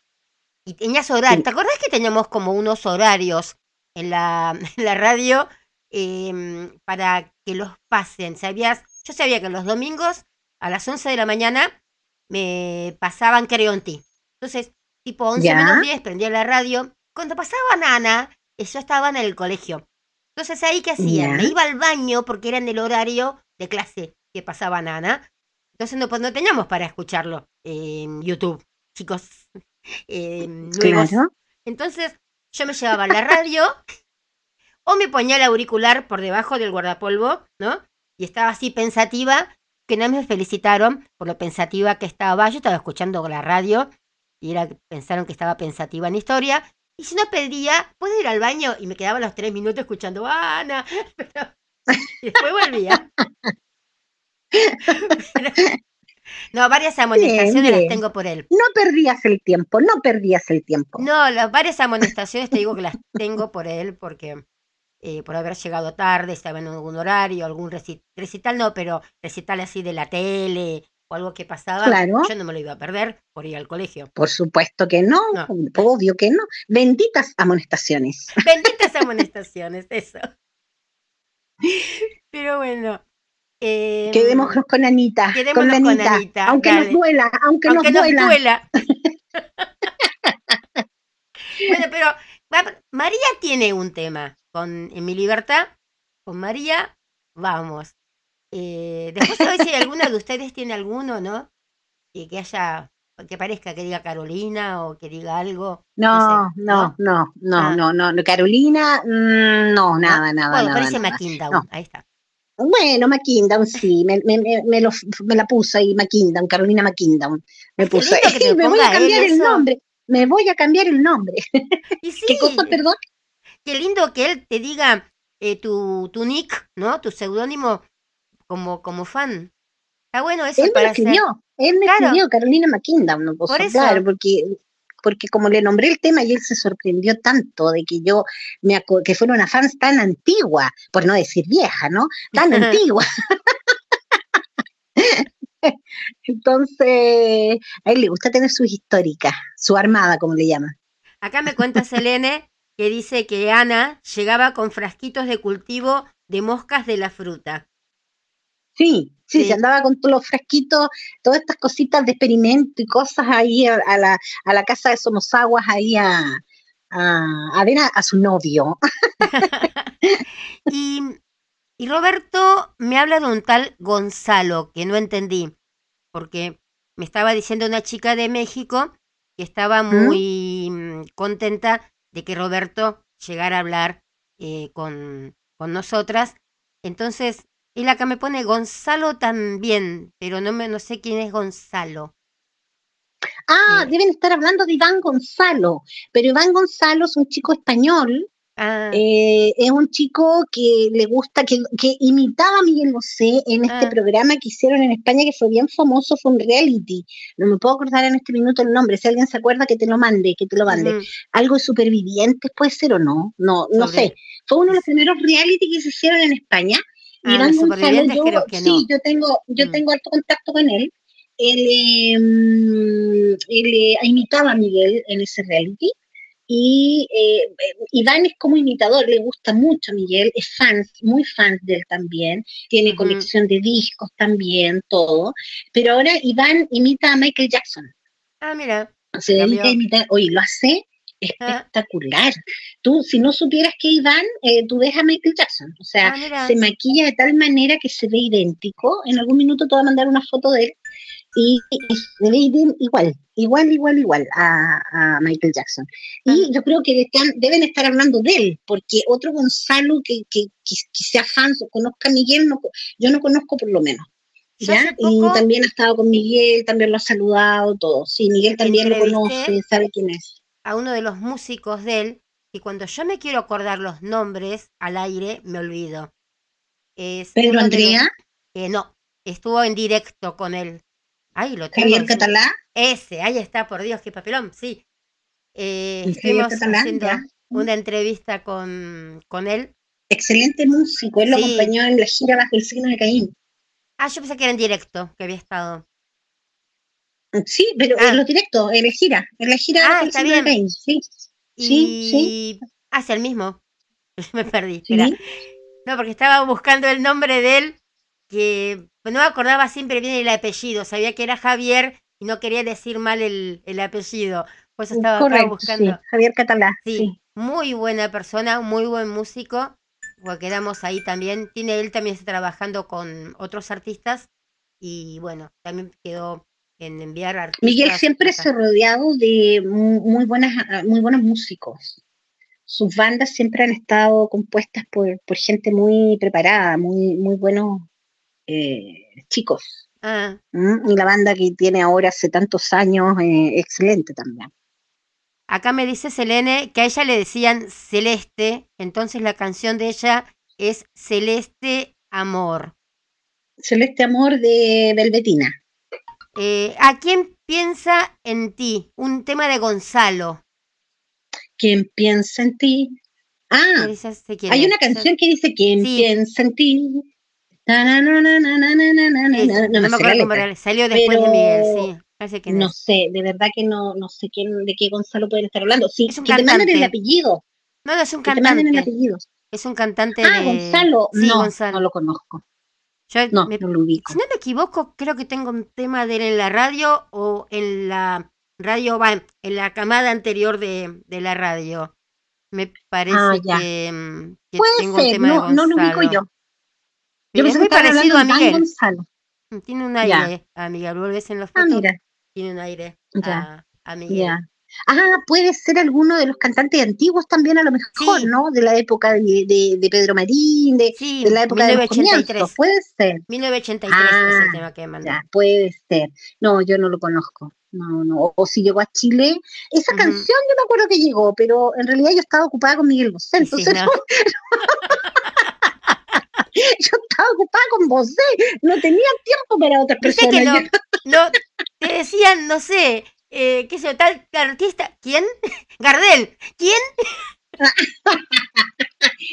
Y tenías horarios. Sí. ¿Te acordás que teníamos como unos horarios en la, en la radio em, para que los pasen? ¿Sabías? Yo sabía que los domingos a las 11 de la mañana me pasaban Creo en ti. Entonces, tipo 11 Ya. menos 10, prendía la radio. Cuando pasaban Ana, yo estaba en el colegio. Entonces ahí qué hacía, me iba al baño porque era en el horario de clase que pasaba Nana. Entonces no, pues no teníamos para escucharlo en YouTube, chicos. Eh, Entonces yo me llevaba la radio o me ponía el auricular por debajo del guardapolvo, ¿no? Y estaba así pensativa, que no me felicitaron por lo pensativa que estaba. Yo estaba escuchando la radio y era, pensaron que estaba pensativa en historia. Y si no pedía, ¿puedo ir al baño? Y me quedaba los tres minutos escuchando, Ana. y después volvía. no, varias amonestaciones las tengo por él. No perdías el tiempo, no perdías el tiempo. No, las varias amonestaciones te digo que las tengo por él porque eh, por haber llegado tarde, estaba en algún horario, algún recital, no, pero recital así de la tele o algo que pasaba, yo no me lo iba a perder por ir al colegio. Por supuesto que no, obvio que no. Benditas amonestaciones. Benditas amonestaciones, eso. Pero bueno. Eh, quedémonos con Anita. Quedémonos con Anita. aunque nos duela, aunque, nos, duela. bueno, pero María tiene un tema con En mi libertad, con María, vamos. Eh, después a ver si alguna de ustedes tiene alguno, ¿no? Y que haya, que parezca que diga Carolina o que diga algo. No, no, no, no, no, no, Carolina, mm, no, nada, nada. Bueno, parece nada, ahí está. Bueno, McKindown sí, me, me, me, lo, me la puso ahí, McKindown, Carolina McKindown. Me puso, me voy a cambiar el nombre, me voy a cambiar el nombre. ¿Qué cosa, perdón? Qué lindo que él te diga eh, tu, tu nick, ¿no? Tu seudónimo como, como fan. Está bueno eso él para me escribió, Él me escribió, Carolina McKindown, no puedo claro, porque porque como le nombré el tema y él se sorprendió tanto de que yo me que fuera una fan tan antigua, por no decir vieja, ¿no? Tan antigua. Entonces, a él le gusta tener sus históricas, su armada, como le llama. Acá me cuenta Selene que dice que Ana llegaba con frasquitos de cultivo de moscas de la fruta. Sí, sí, se andaba con todos los frasquitos, todas estas cositas de experimento y cosas ahí a, la, a la, casa de Somosaguas, ahí a, a, ver a, su novio. y, y Roberto me habla de un tal Gonzalo, que no entendí, porque me estaba diciendo una chica de México que estaba ¿Mm? muy mm, contenta de que Roberto llegara a hablar eh, con, con nosotras. Entonces, él acá me pone Gonzalo también, pero no, me, no sé quién es Gonzalo. Ah, deben estar hablando de Iván Gonzalo, pero Iván Gonzalo es un chico español Ah. Eh, es un chico que le gusta, que, que imitaba a Miguel Bosé en este ah. programa que hicieron en España, que fue bien famoso, fue un reality. No me puedo acordar en este minuto el nombre. Si alguien se acuerda, que te lo mande, que te lo mande. Algo de supervivientes puede ser o no, no, no sé. Fue uno de los primeros reality que se hicieron en España. Ah, Gonzalo, yo, sí, yo tengo, yo mm. tengo alto contacto con él. Él, em, él eh, imitaba a Miguel en ese reality y eh, Iván es como imitador, le gusta mucho a Miguel, es fan, muy fan de él también, tiene colección de discos también, todo, pero ahora Iván imita a Michael Jackson. Ah, mira. O sea, oye, lo hace ah. espectacular. Tú, si no supieras que Iván, eh, tú ves a Michael Jackson, o sea, ah, se maquilla de tal manera que se ve idéntico. En algún minuto te voy a mandar una foto de él y, se ve igual, igual, igual, igual a, Michael Jackson. Y ah. yo creo que están, deben estar hablando de él, porque otro Gonzalo que, que, que, sea fan o conozca a Miguel, no, yo no conozco por lo menos. ¿ya? y también ha estado con Miguel, también lo ha saludado, todo. Sí, Miguel también lo conoce, sabe quién es. A uno de los músicos de él, y cuando yo me quiero acordar los nombres al aire, me olvido. Es ¿Pedro Andrea? Eh, no, estuvo en directo con él. Ay, lo tengo. Javier Catalá. Ese, ahí está, por Dios, qué papelón, sí. Eh, estuvimos haciendo una entrevista con, con él. Excelente músico, él lo acompañó en la gira bajo el signo de Caín. Ah, yo pensé que era en directo, que había estado. Sí, pero en ah. lo directo, en la gira, en la gira ah, está bien. De Caín, sí. Sí, sí. Hace el mismo. me perdí. No, porque estaba buscando el nombre de él, que no me acordaba siempre bien el apellido. Sabía que era Javier y no quería decir mal el, el apellido. Pues estaba buscando. Javier Catalá. Sí, muy buena persona, muy buen músico. Porque quedamos ahí también. Tiene él también está trabajando con otros artistas. Y bueno, también quedó en enviar artistas. Miguel siempre se ha rodeado de muy buenas, ah, muy buenos músicos. Sus bandas siempre han estado compuestas por, por gente muy preparada, muy, muy buenos eh, chicos. Ah, ¿Mm? Y la banda que tiene ahora hace tantos años, eh, excelente también. acá me dice Selene que a ella le decían Celeste. Entonces la canción de ella es Celeste Amor. Celeste Amor de Velvetina. Eh, ¿A quién piensa en ti? Un tema de Gonzalo. ¿Quién piensa en ti? Ah, ¿Qué dices? ¿De quién hay una canción que dice ¿Quién Sí. piensa en ti? No, No, me acuerdo cómo era. Salió después de Pero Miguel, sí. Parece que No no. sé, de verdad que no, no sé quién, de qué Gonzalo pueden estar hablando. Sí, Es un que te manden el cantante. apellido, No, no, es un que te el cantante. apellido. Es un cantante Ah, de. Gonzalo, Sí, no, Gonzalo. no lo conozco. Yo No, me- no lo ubico. Si no me equivoco, creo que tengo un tema de él en la radio o en la radio, va, en la camada anterior de, de la radio. Me parece Ah, que, mm, que Puede tengo un ser, tema de no, no lo ubico Gonzalo. yo. Yo pensé muy parecido a Miguel. Gonzalo. Tiene un Ya. aire a Miguel. Lo ves en las Ah, fotos, mira, tiene un aire ya, a, a Miguel. ya. Ah, puede ser alguno de los cantantes antiguos también a lo mejor, Sí. ¿no? De la época de, de, de Pedro Marín, de, Sí, de la época de los 1983. comienzos. Puede ser. 1983 es el Ah, tema que mandó. Ya, puede ser. No, yo no lo conozco. No, no. O, o si llegó a Chile. Esa Ujú. canción yo me acuerdo que llegó, pero en realidad yo estaba ocupada con Miguel Bosé. Y sí, Entonces no. yo estaba ocupada con Bosé. No tenía tiempo para otras personas. que no, no, te decían, no sé, eh, qué sé tal artista, ¿quién? Gardel, ¿quién?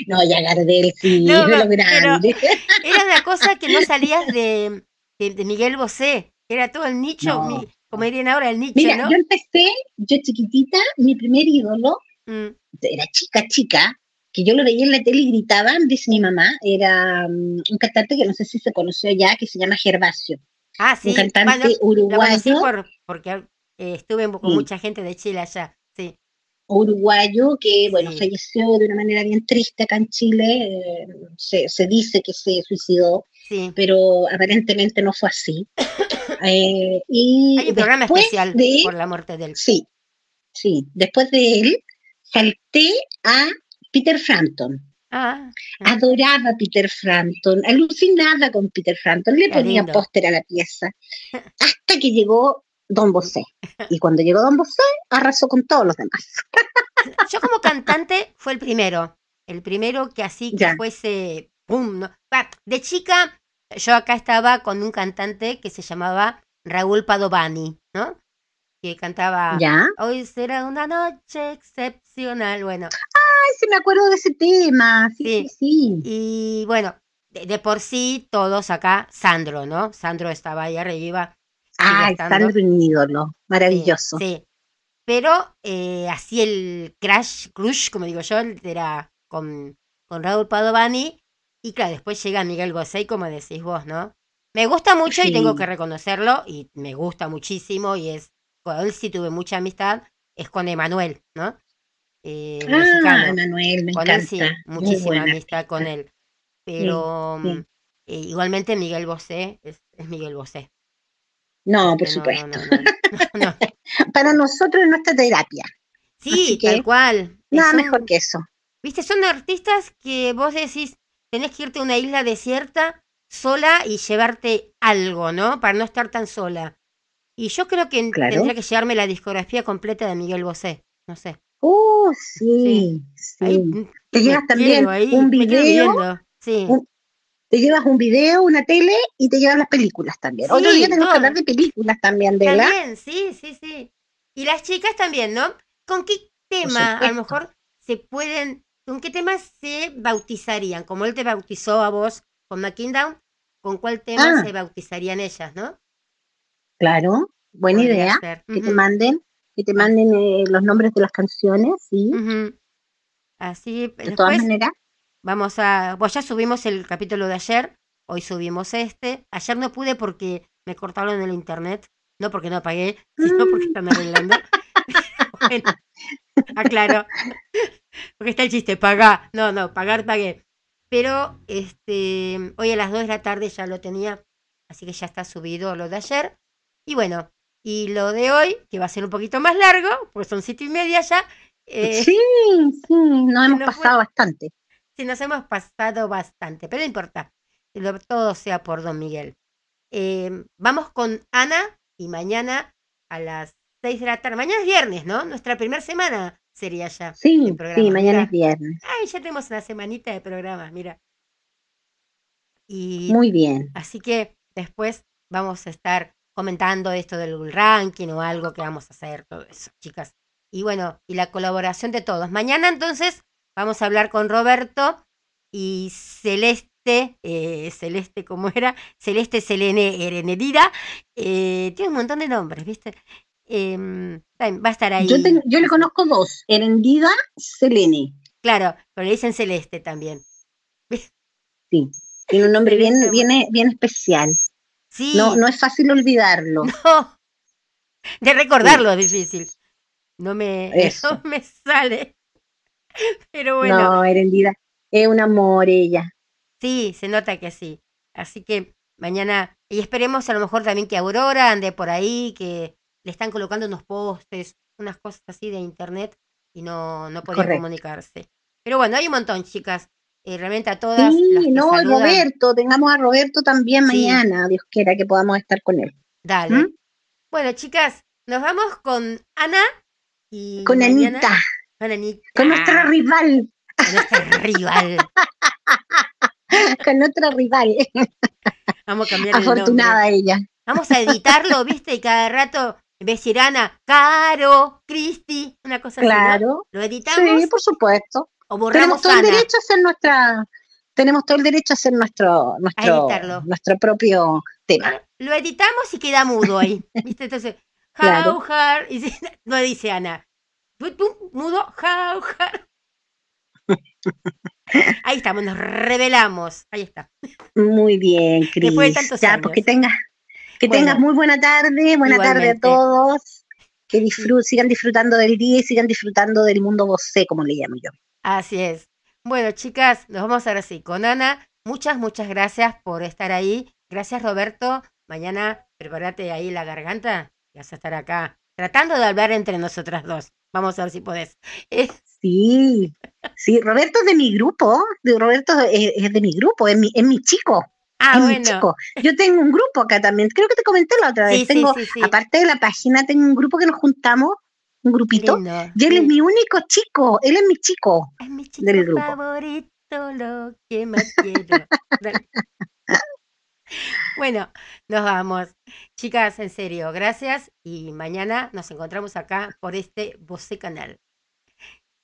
No, ya Gardel, sí, No, de lo grande. Era una cosa que no salías de, de, de Miguel Bosé, era todo el nicho, No. mi- como dirían ahora, el nicho, Mira, ¿no? yo empecé, yo chiquitita, mi primer ídolo, Mm, era chica, chica, que yo lo veía en la tele y gritaban, dice mi mamá, era mm, un cantante que no sé si se conoció ya, que se llama Gervasio. Ah, sí, un cantante bueno, lo conocí uruguayo, por, porque eh, estuve con Sí. mucha gente de Chile allá, sí. uruguayo que, bueno, Sí. falleció de una manera bien triste acá en Chile, eh, se, se dice que se suicidó, Sí, pero aparentemente no fue así. Eh, y hay un programa especial de, por la muerte de él. sí, sí, después de él salté a Peter Frampton. Ah, ah, Adoraba a Peter Frampton, alucinaba con Peter Frampton, le ponía póster a la pieza, hasta que llegó Don Bosé. Y cuando llegó Don Bosé, arrasó con todos los demás. Yo como cantante fue el primero, el primero que así que Ya. fuese, ¡pum! De chica, yo acá estaba con un cantante que se llamaba Raúl Padovani, ¿no? Que cantaba, ¿Ya? hoy será una noche excepcional, bueno, Ay, sí me acuerdo de ese tema, sí, Sí. sí, y bueno, de, de por sí todos acá, Sandro, ¿no? Sandro estaba ahí arriba, estando. Sandro un ídolo, maravilloso. Sí. Pero eh, así el crash, crush, como digo yo, era con, con Raúl Padovani. Y claro, después llega Miguel Bosé, como decís vos, ¿no? Me gusta mucho y tengo que reconocerlo, y me gusta muchísimo, y es, con él sí tuve mucha amistad, es con Emanuel, ¿no? Eh, Ah, mexicano. Manuel, me Con él sí, encanta. Muchísima amistad con él. Pero sí. mm, eh, igualmente Miguel Bosé es, es Miguel Bosé. No, por no, supuesto. no. Para nosotros es nuestra terapia. Sí, que tal cual. Nada mejor que eso. Viste, son artistas que vos decís, tenés que irte a una isla desierta sola y llevarte algo, ¿no? Para no estar tan sola. Y yo creo que Claro. tendría que llevarme la discografía completa de Miguel Bosé. No sé. Oh, sí, sí. Ahí, Te llevas también ahí, un video, viviendo. Sí. un- te llevas un video, una tele y te llevas las películas también. Otro Sí, día tenemos todo. que hablar de películas también, la. También, sí, sí, sí. Y las chicas también, ¿no? ¿Con qué tema a lo mejor se pueden, con qué temas se bautizarían? Como él te bautizó a vos con McKindown, ¿con cuál tema Ah. se bautizarían ellas, no? Claro, buena Podría idea. ser. Que te manden, que te manden eh, los nombres de las canciones, sí. Así, De todas maneras. vamos a, pues ya subimos el capítulo de ayer, hoy subimos este. Ayer no pude porque me cortaron el internet, no porque no pagué, sino porque Mm. están arreglando. Bueno, Ah, claro. Porque está el chiste, paga. No, no, pagar pagué. Pero este, hoy a las 2 de la tarde ya lo tenía, así que ya está subido lo de ayer. Y bueno, y lo de hoy, que va a ser un poquito más largo, pues son siete y media ya. Eh, sí, sí, nos hemos pasado bastante. Sí, nos hemos pasado bastante, pero no importa. Todo sea por Don Miguel. Eh, vamos con Ana y mañana a las 6 de la tarde. Mañana es viernes, ¿no? Nuestra primera semana sería ya. Sí, sí, mañana es viernes. Ay, ya tenemos una semanita de programas, mira. Y Muy bien. Así que después vamos a estar comentando esto del ranking o algo que vamos a hacer, todo eso, chicas. Y bueno, y la colaboración de todos. Mañana entonces vamos a hablar con Roberto y Celeste, eh, Celeste, ¿cómo era? Celeste Selene Erenedida. Eh, tiene un montón de nombres, ¿viste? Em, va a estar ahí. Yo, yo le conozco dos, Erendida, Selene. Claro, pero le dicen Celeste también. Sí, tiene un nombre bien, bien, bien especial. Sí. No, no es fácil olvidarlo. No, de recordarlo es difícil. No me, no me sale. Pero bueno. No, Erendida, es un amor ella. Sí, se nota que sí. Así que mañana, y esperemos a lo mejor también que Aurora ande por ahí, que le están colocando unos postes, unas cosas así de internet y no, no podía comunicarse. Pero bueno, hay un montón, chicas. Eh, realmente a todas. Sí, no, Roberto, tengamos a Roberto también mañana, Dios quiera que podamos estar con él. Dale. ¿Mm? Bueno, chicas, nos vamos con Ana y. Con Anita. Con Anita. Con nuestra rival. Con nuestra rival. con otra rival. Vamos a cambiar Afortunada ella. Vamos a editarlo, ¿viste? Y cada rato decir Ana, Caro, Cristi, una cosa así. Claro. Lo editamos. Sí, por supuesto. O tenemos todo el derecho a hacer nuestra. Tenemos todo el derecho a hacer nuestro, nuestro, nuestro propio tema. Ah, lo editamos y queda mudo ahí. ¿Viste? Entonces, how hard. Y no dice Ana. Mudo, how hard. Ahí estamos, nos revelamos. Ahí está. Muy bien, Cris. Después de tantos ya, pues que tengas que tengas muy buena tarde, buena tarde a todos. Que sigan disfrutando del día y sigan disfrutando del mundo vocé, como le llamo yo. Así es. Bueno, chicas, nos vamos ahora sí con Ana. Muchas, muchas gracias por estar ahí. Gracias, Roberto. Mañana prepárate ahí la garganta. Vas a estar acá tratando de hablar entre nosotras dos. Vamos a ver si podés. Sí, sí, Roberto es de mi grupo. Roberto es, de mi grupo, es mi, es mi chico. Ah, bueno. Yo tengo un grupo acá también, creo que te comenté la otra vez. tengo, aparte de la página, tengo un grupo que nos juntamos, un grupito. y él es mi único chico, él es mi chico. Es mi chico del grupo. favorito, lo que más quiero. bueno, nos vamos. Chicas, en serio, gracias y mañana nos encontramos acá por este Voce Canal.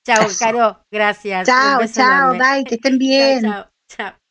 Chao, Caro, gracias. Chao, chao, bye, que estén bien. chao. chao.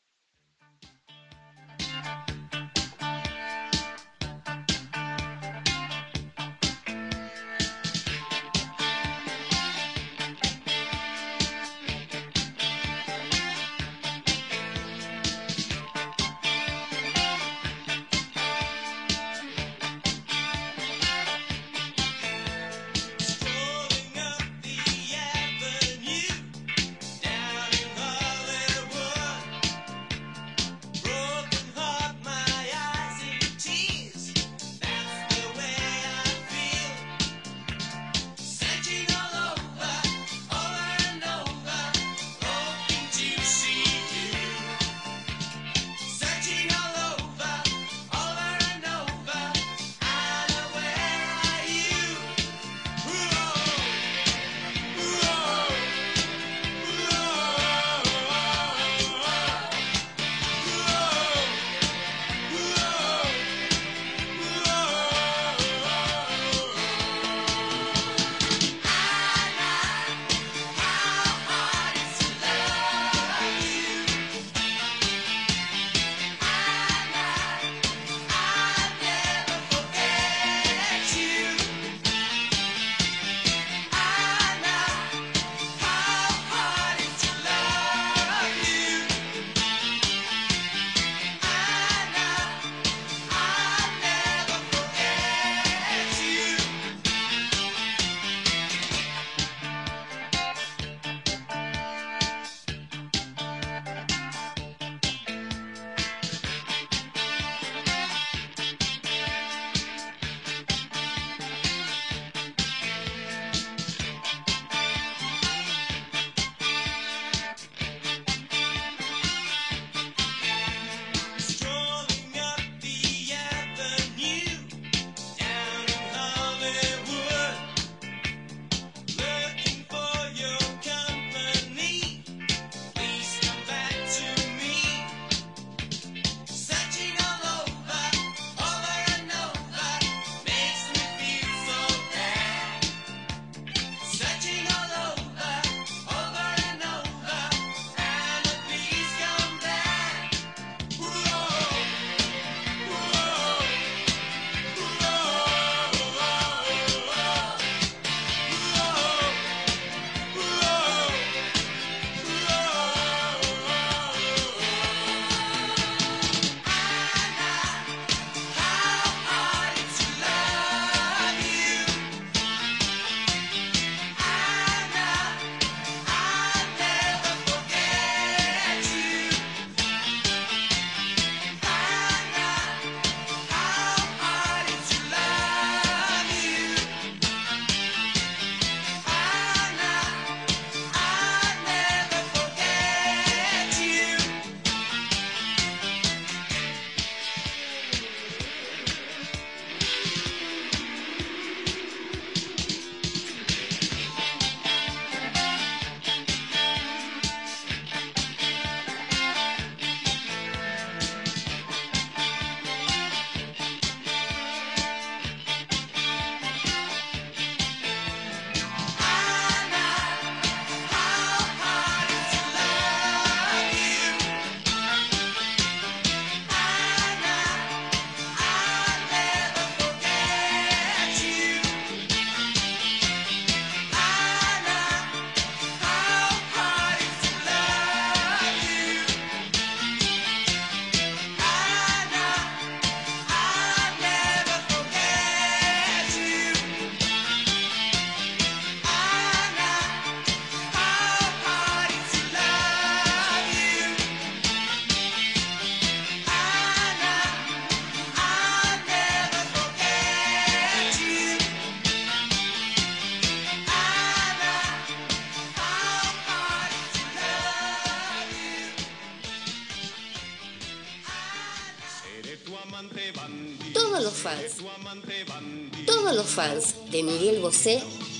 Fans de Miguel Bosé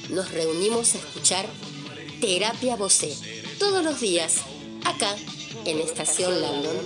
nos reunimos a escuchar Terapia Bosé todos los días acá en Estación Landon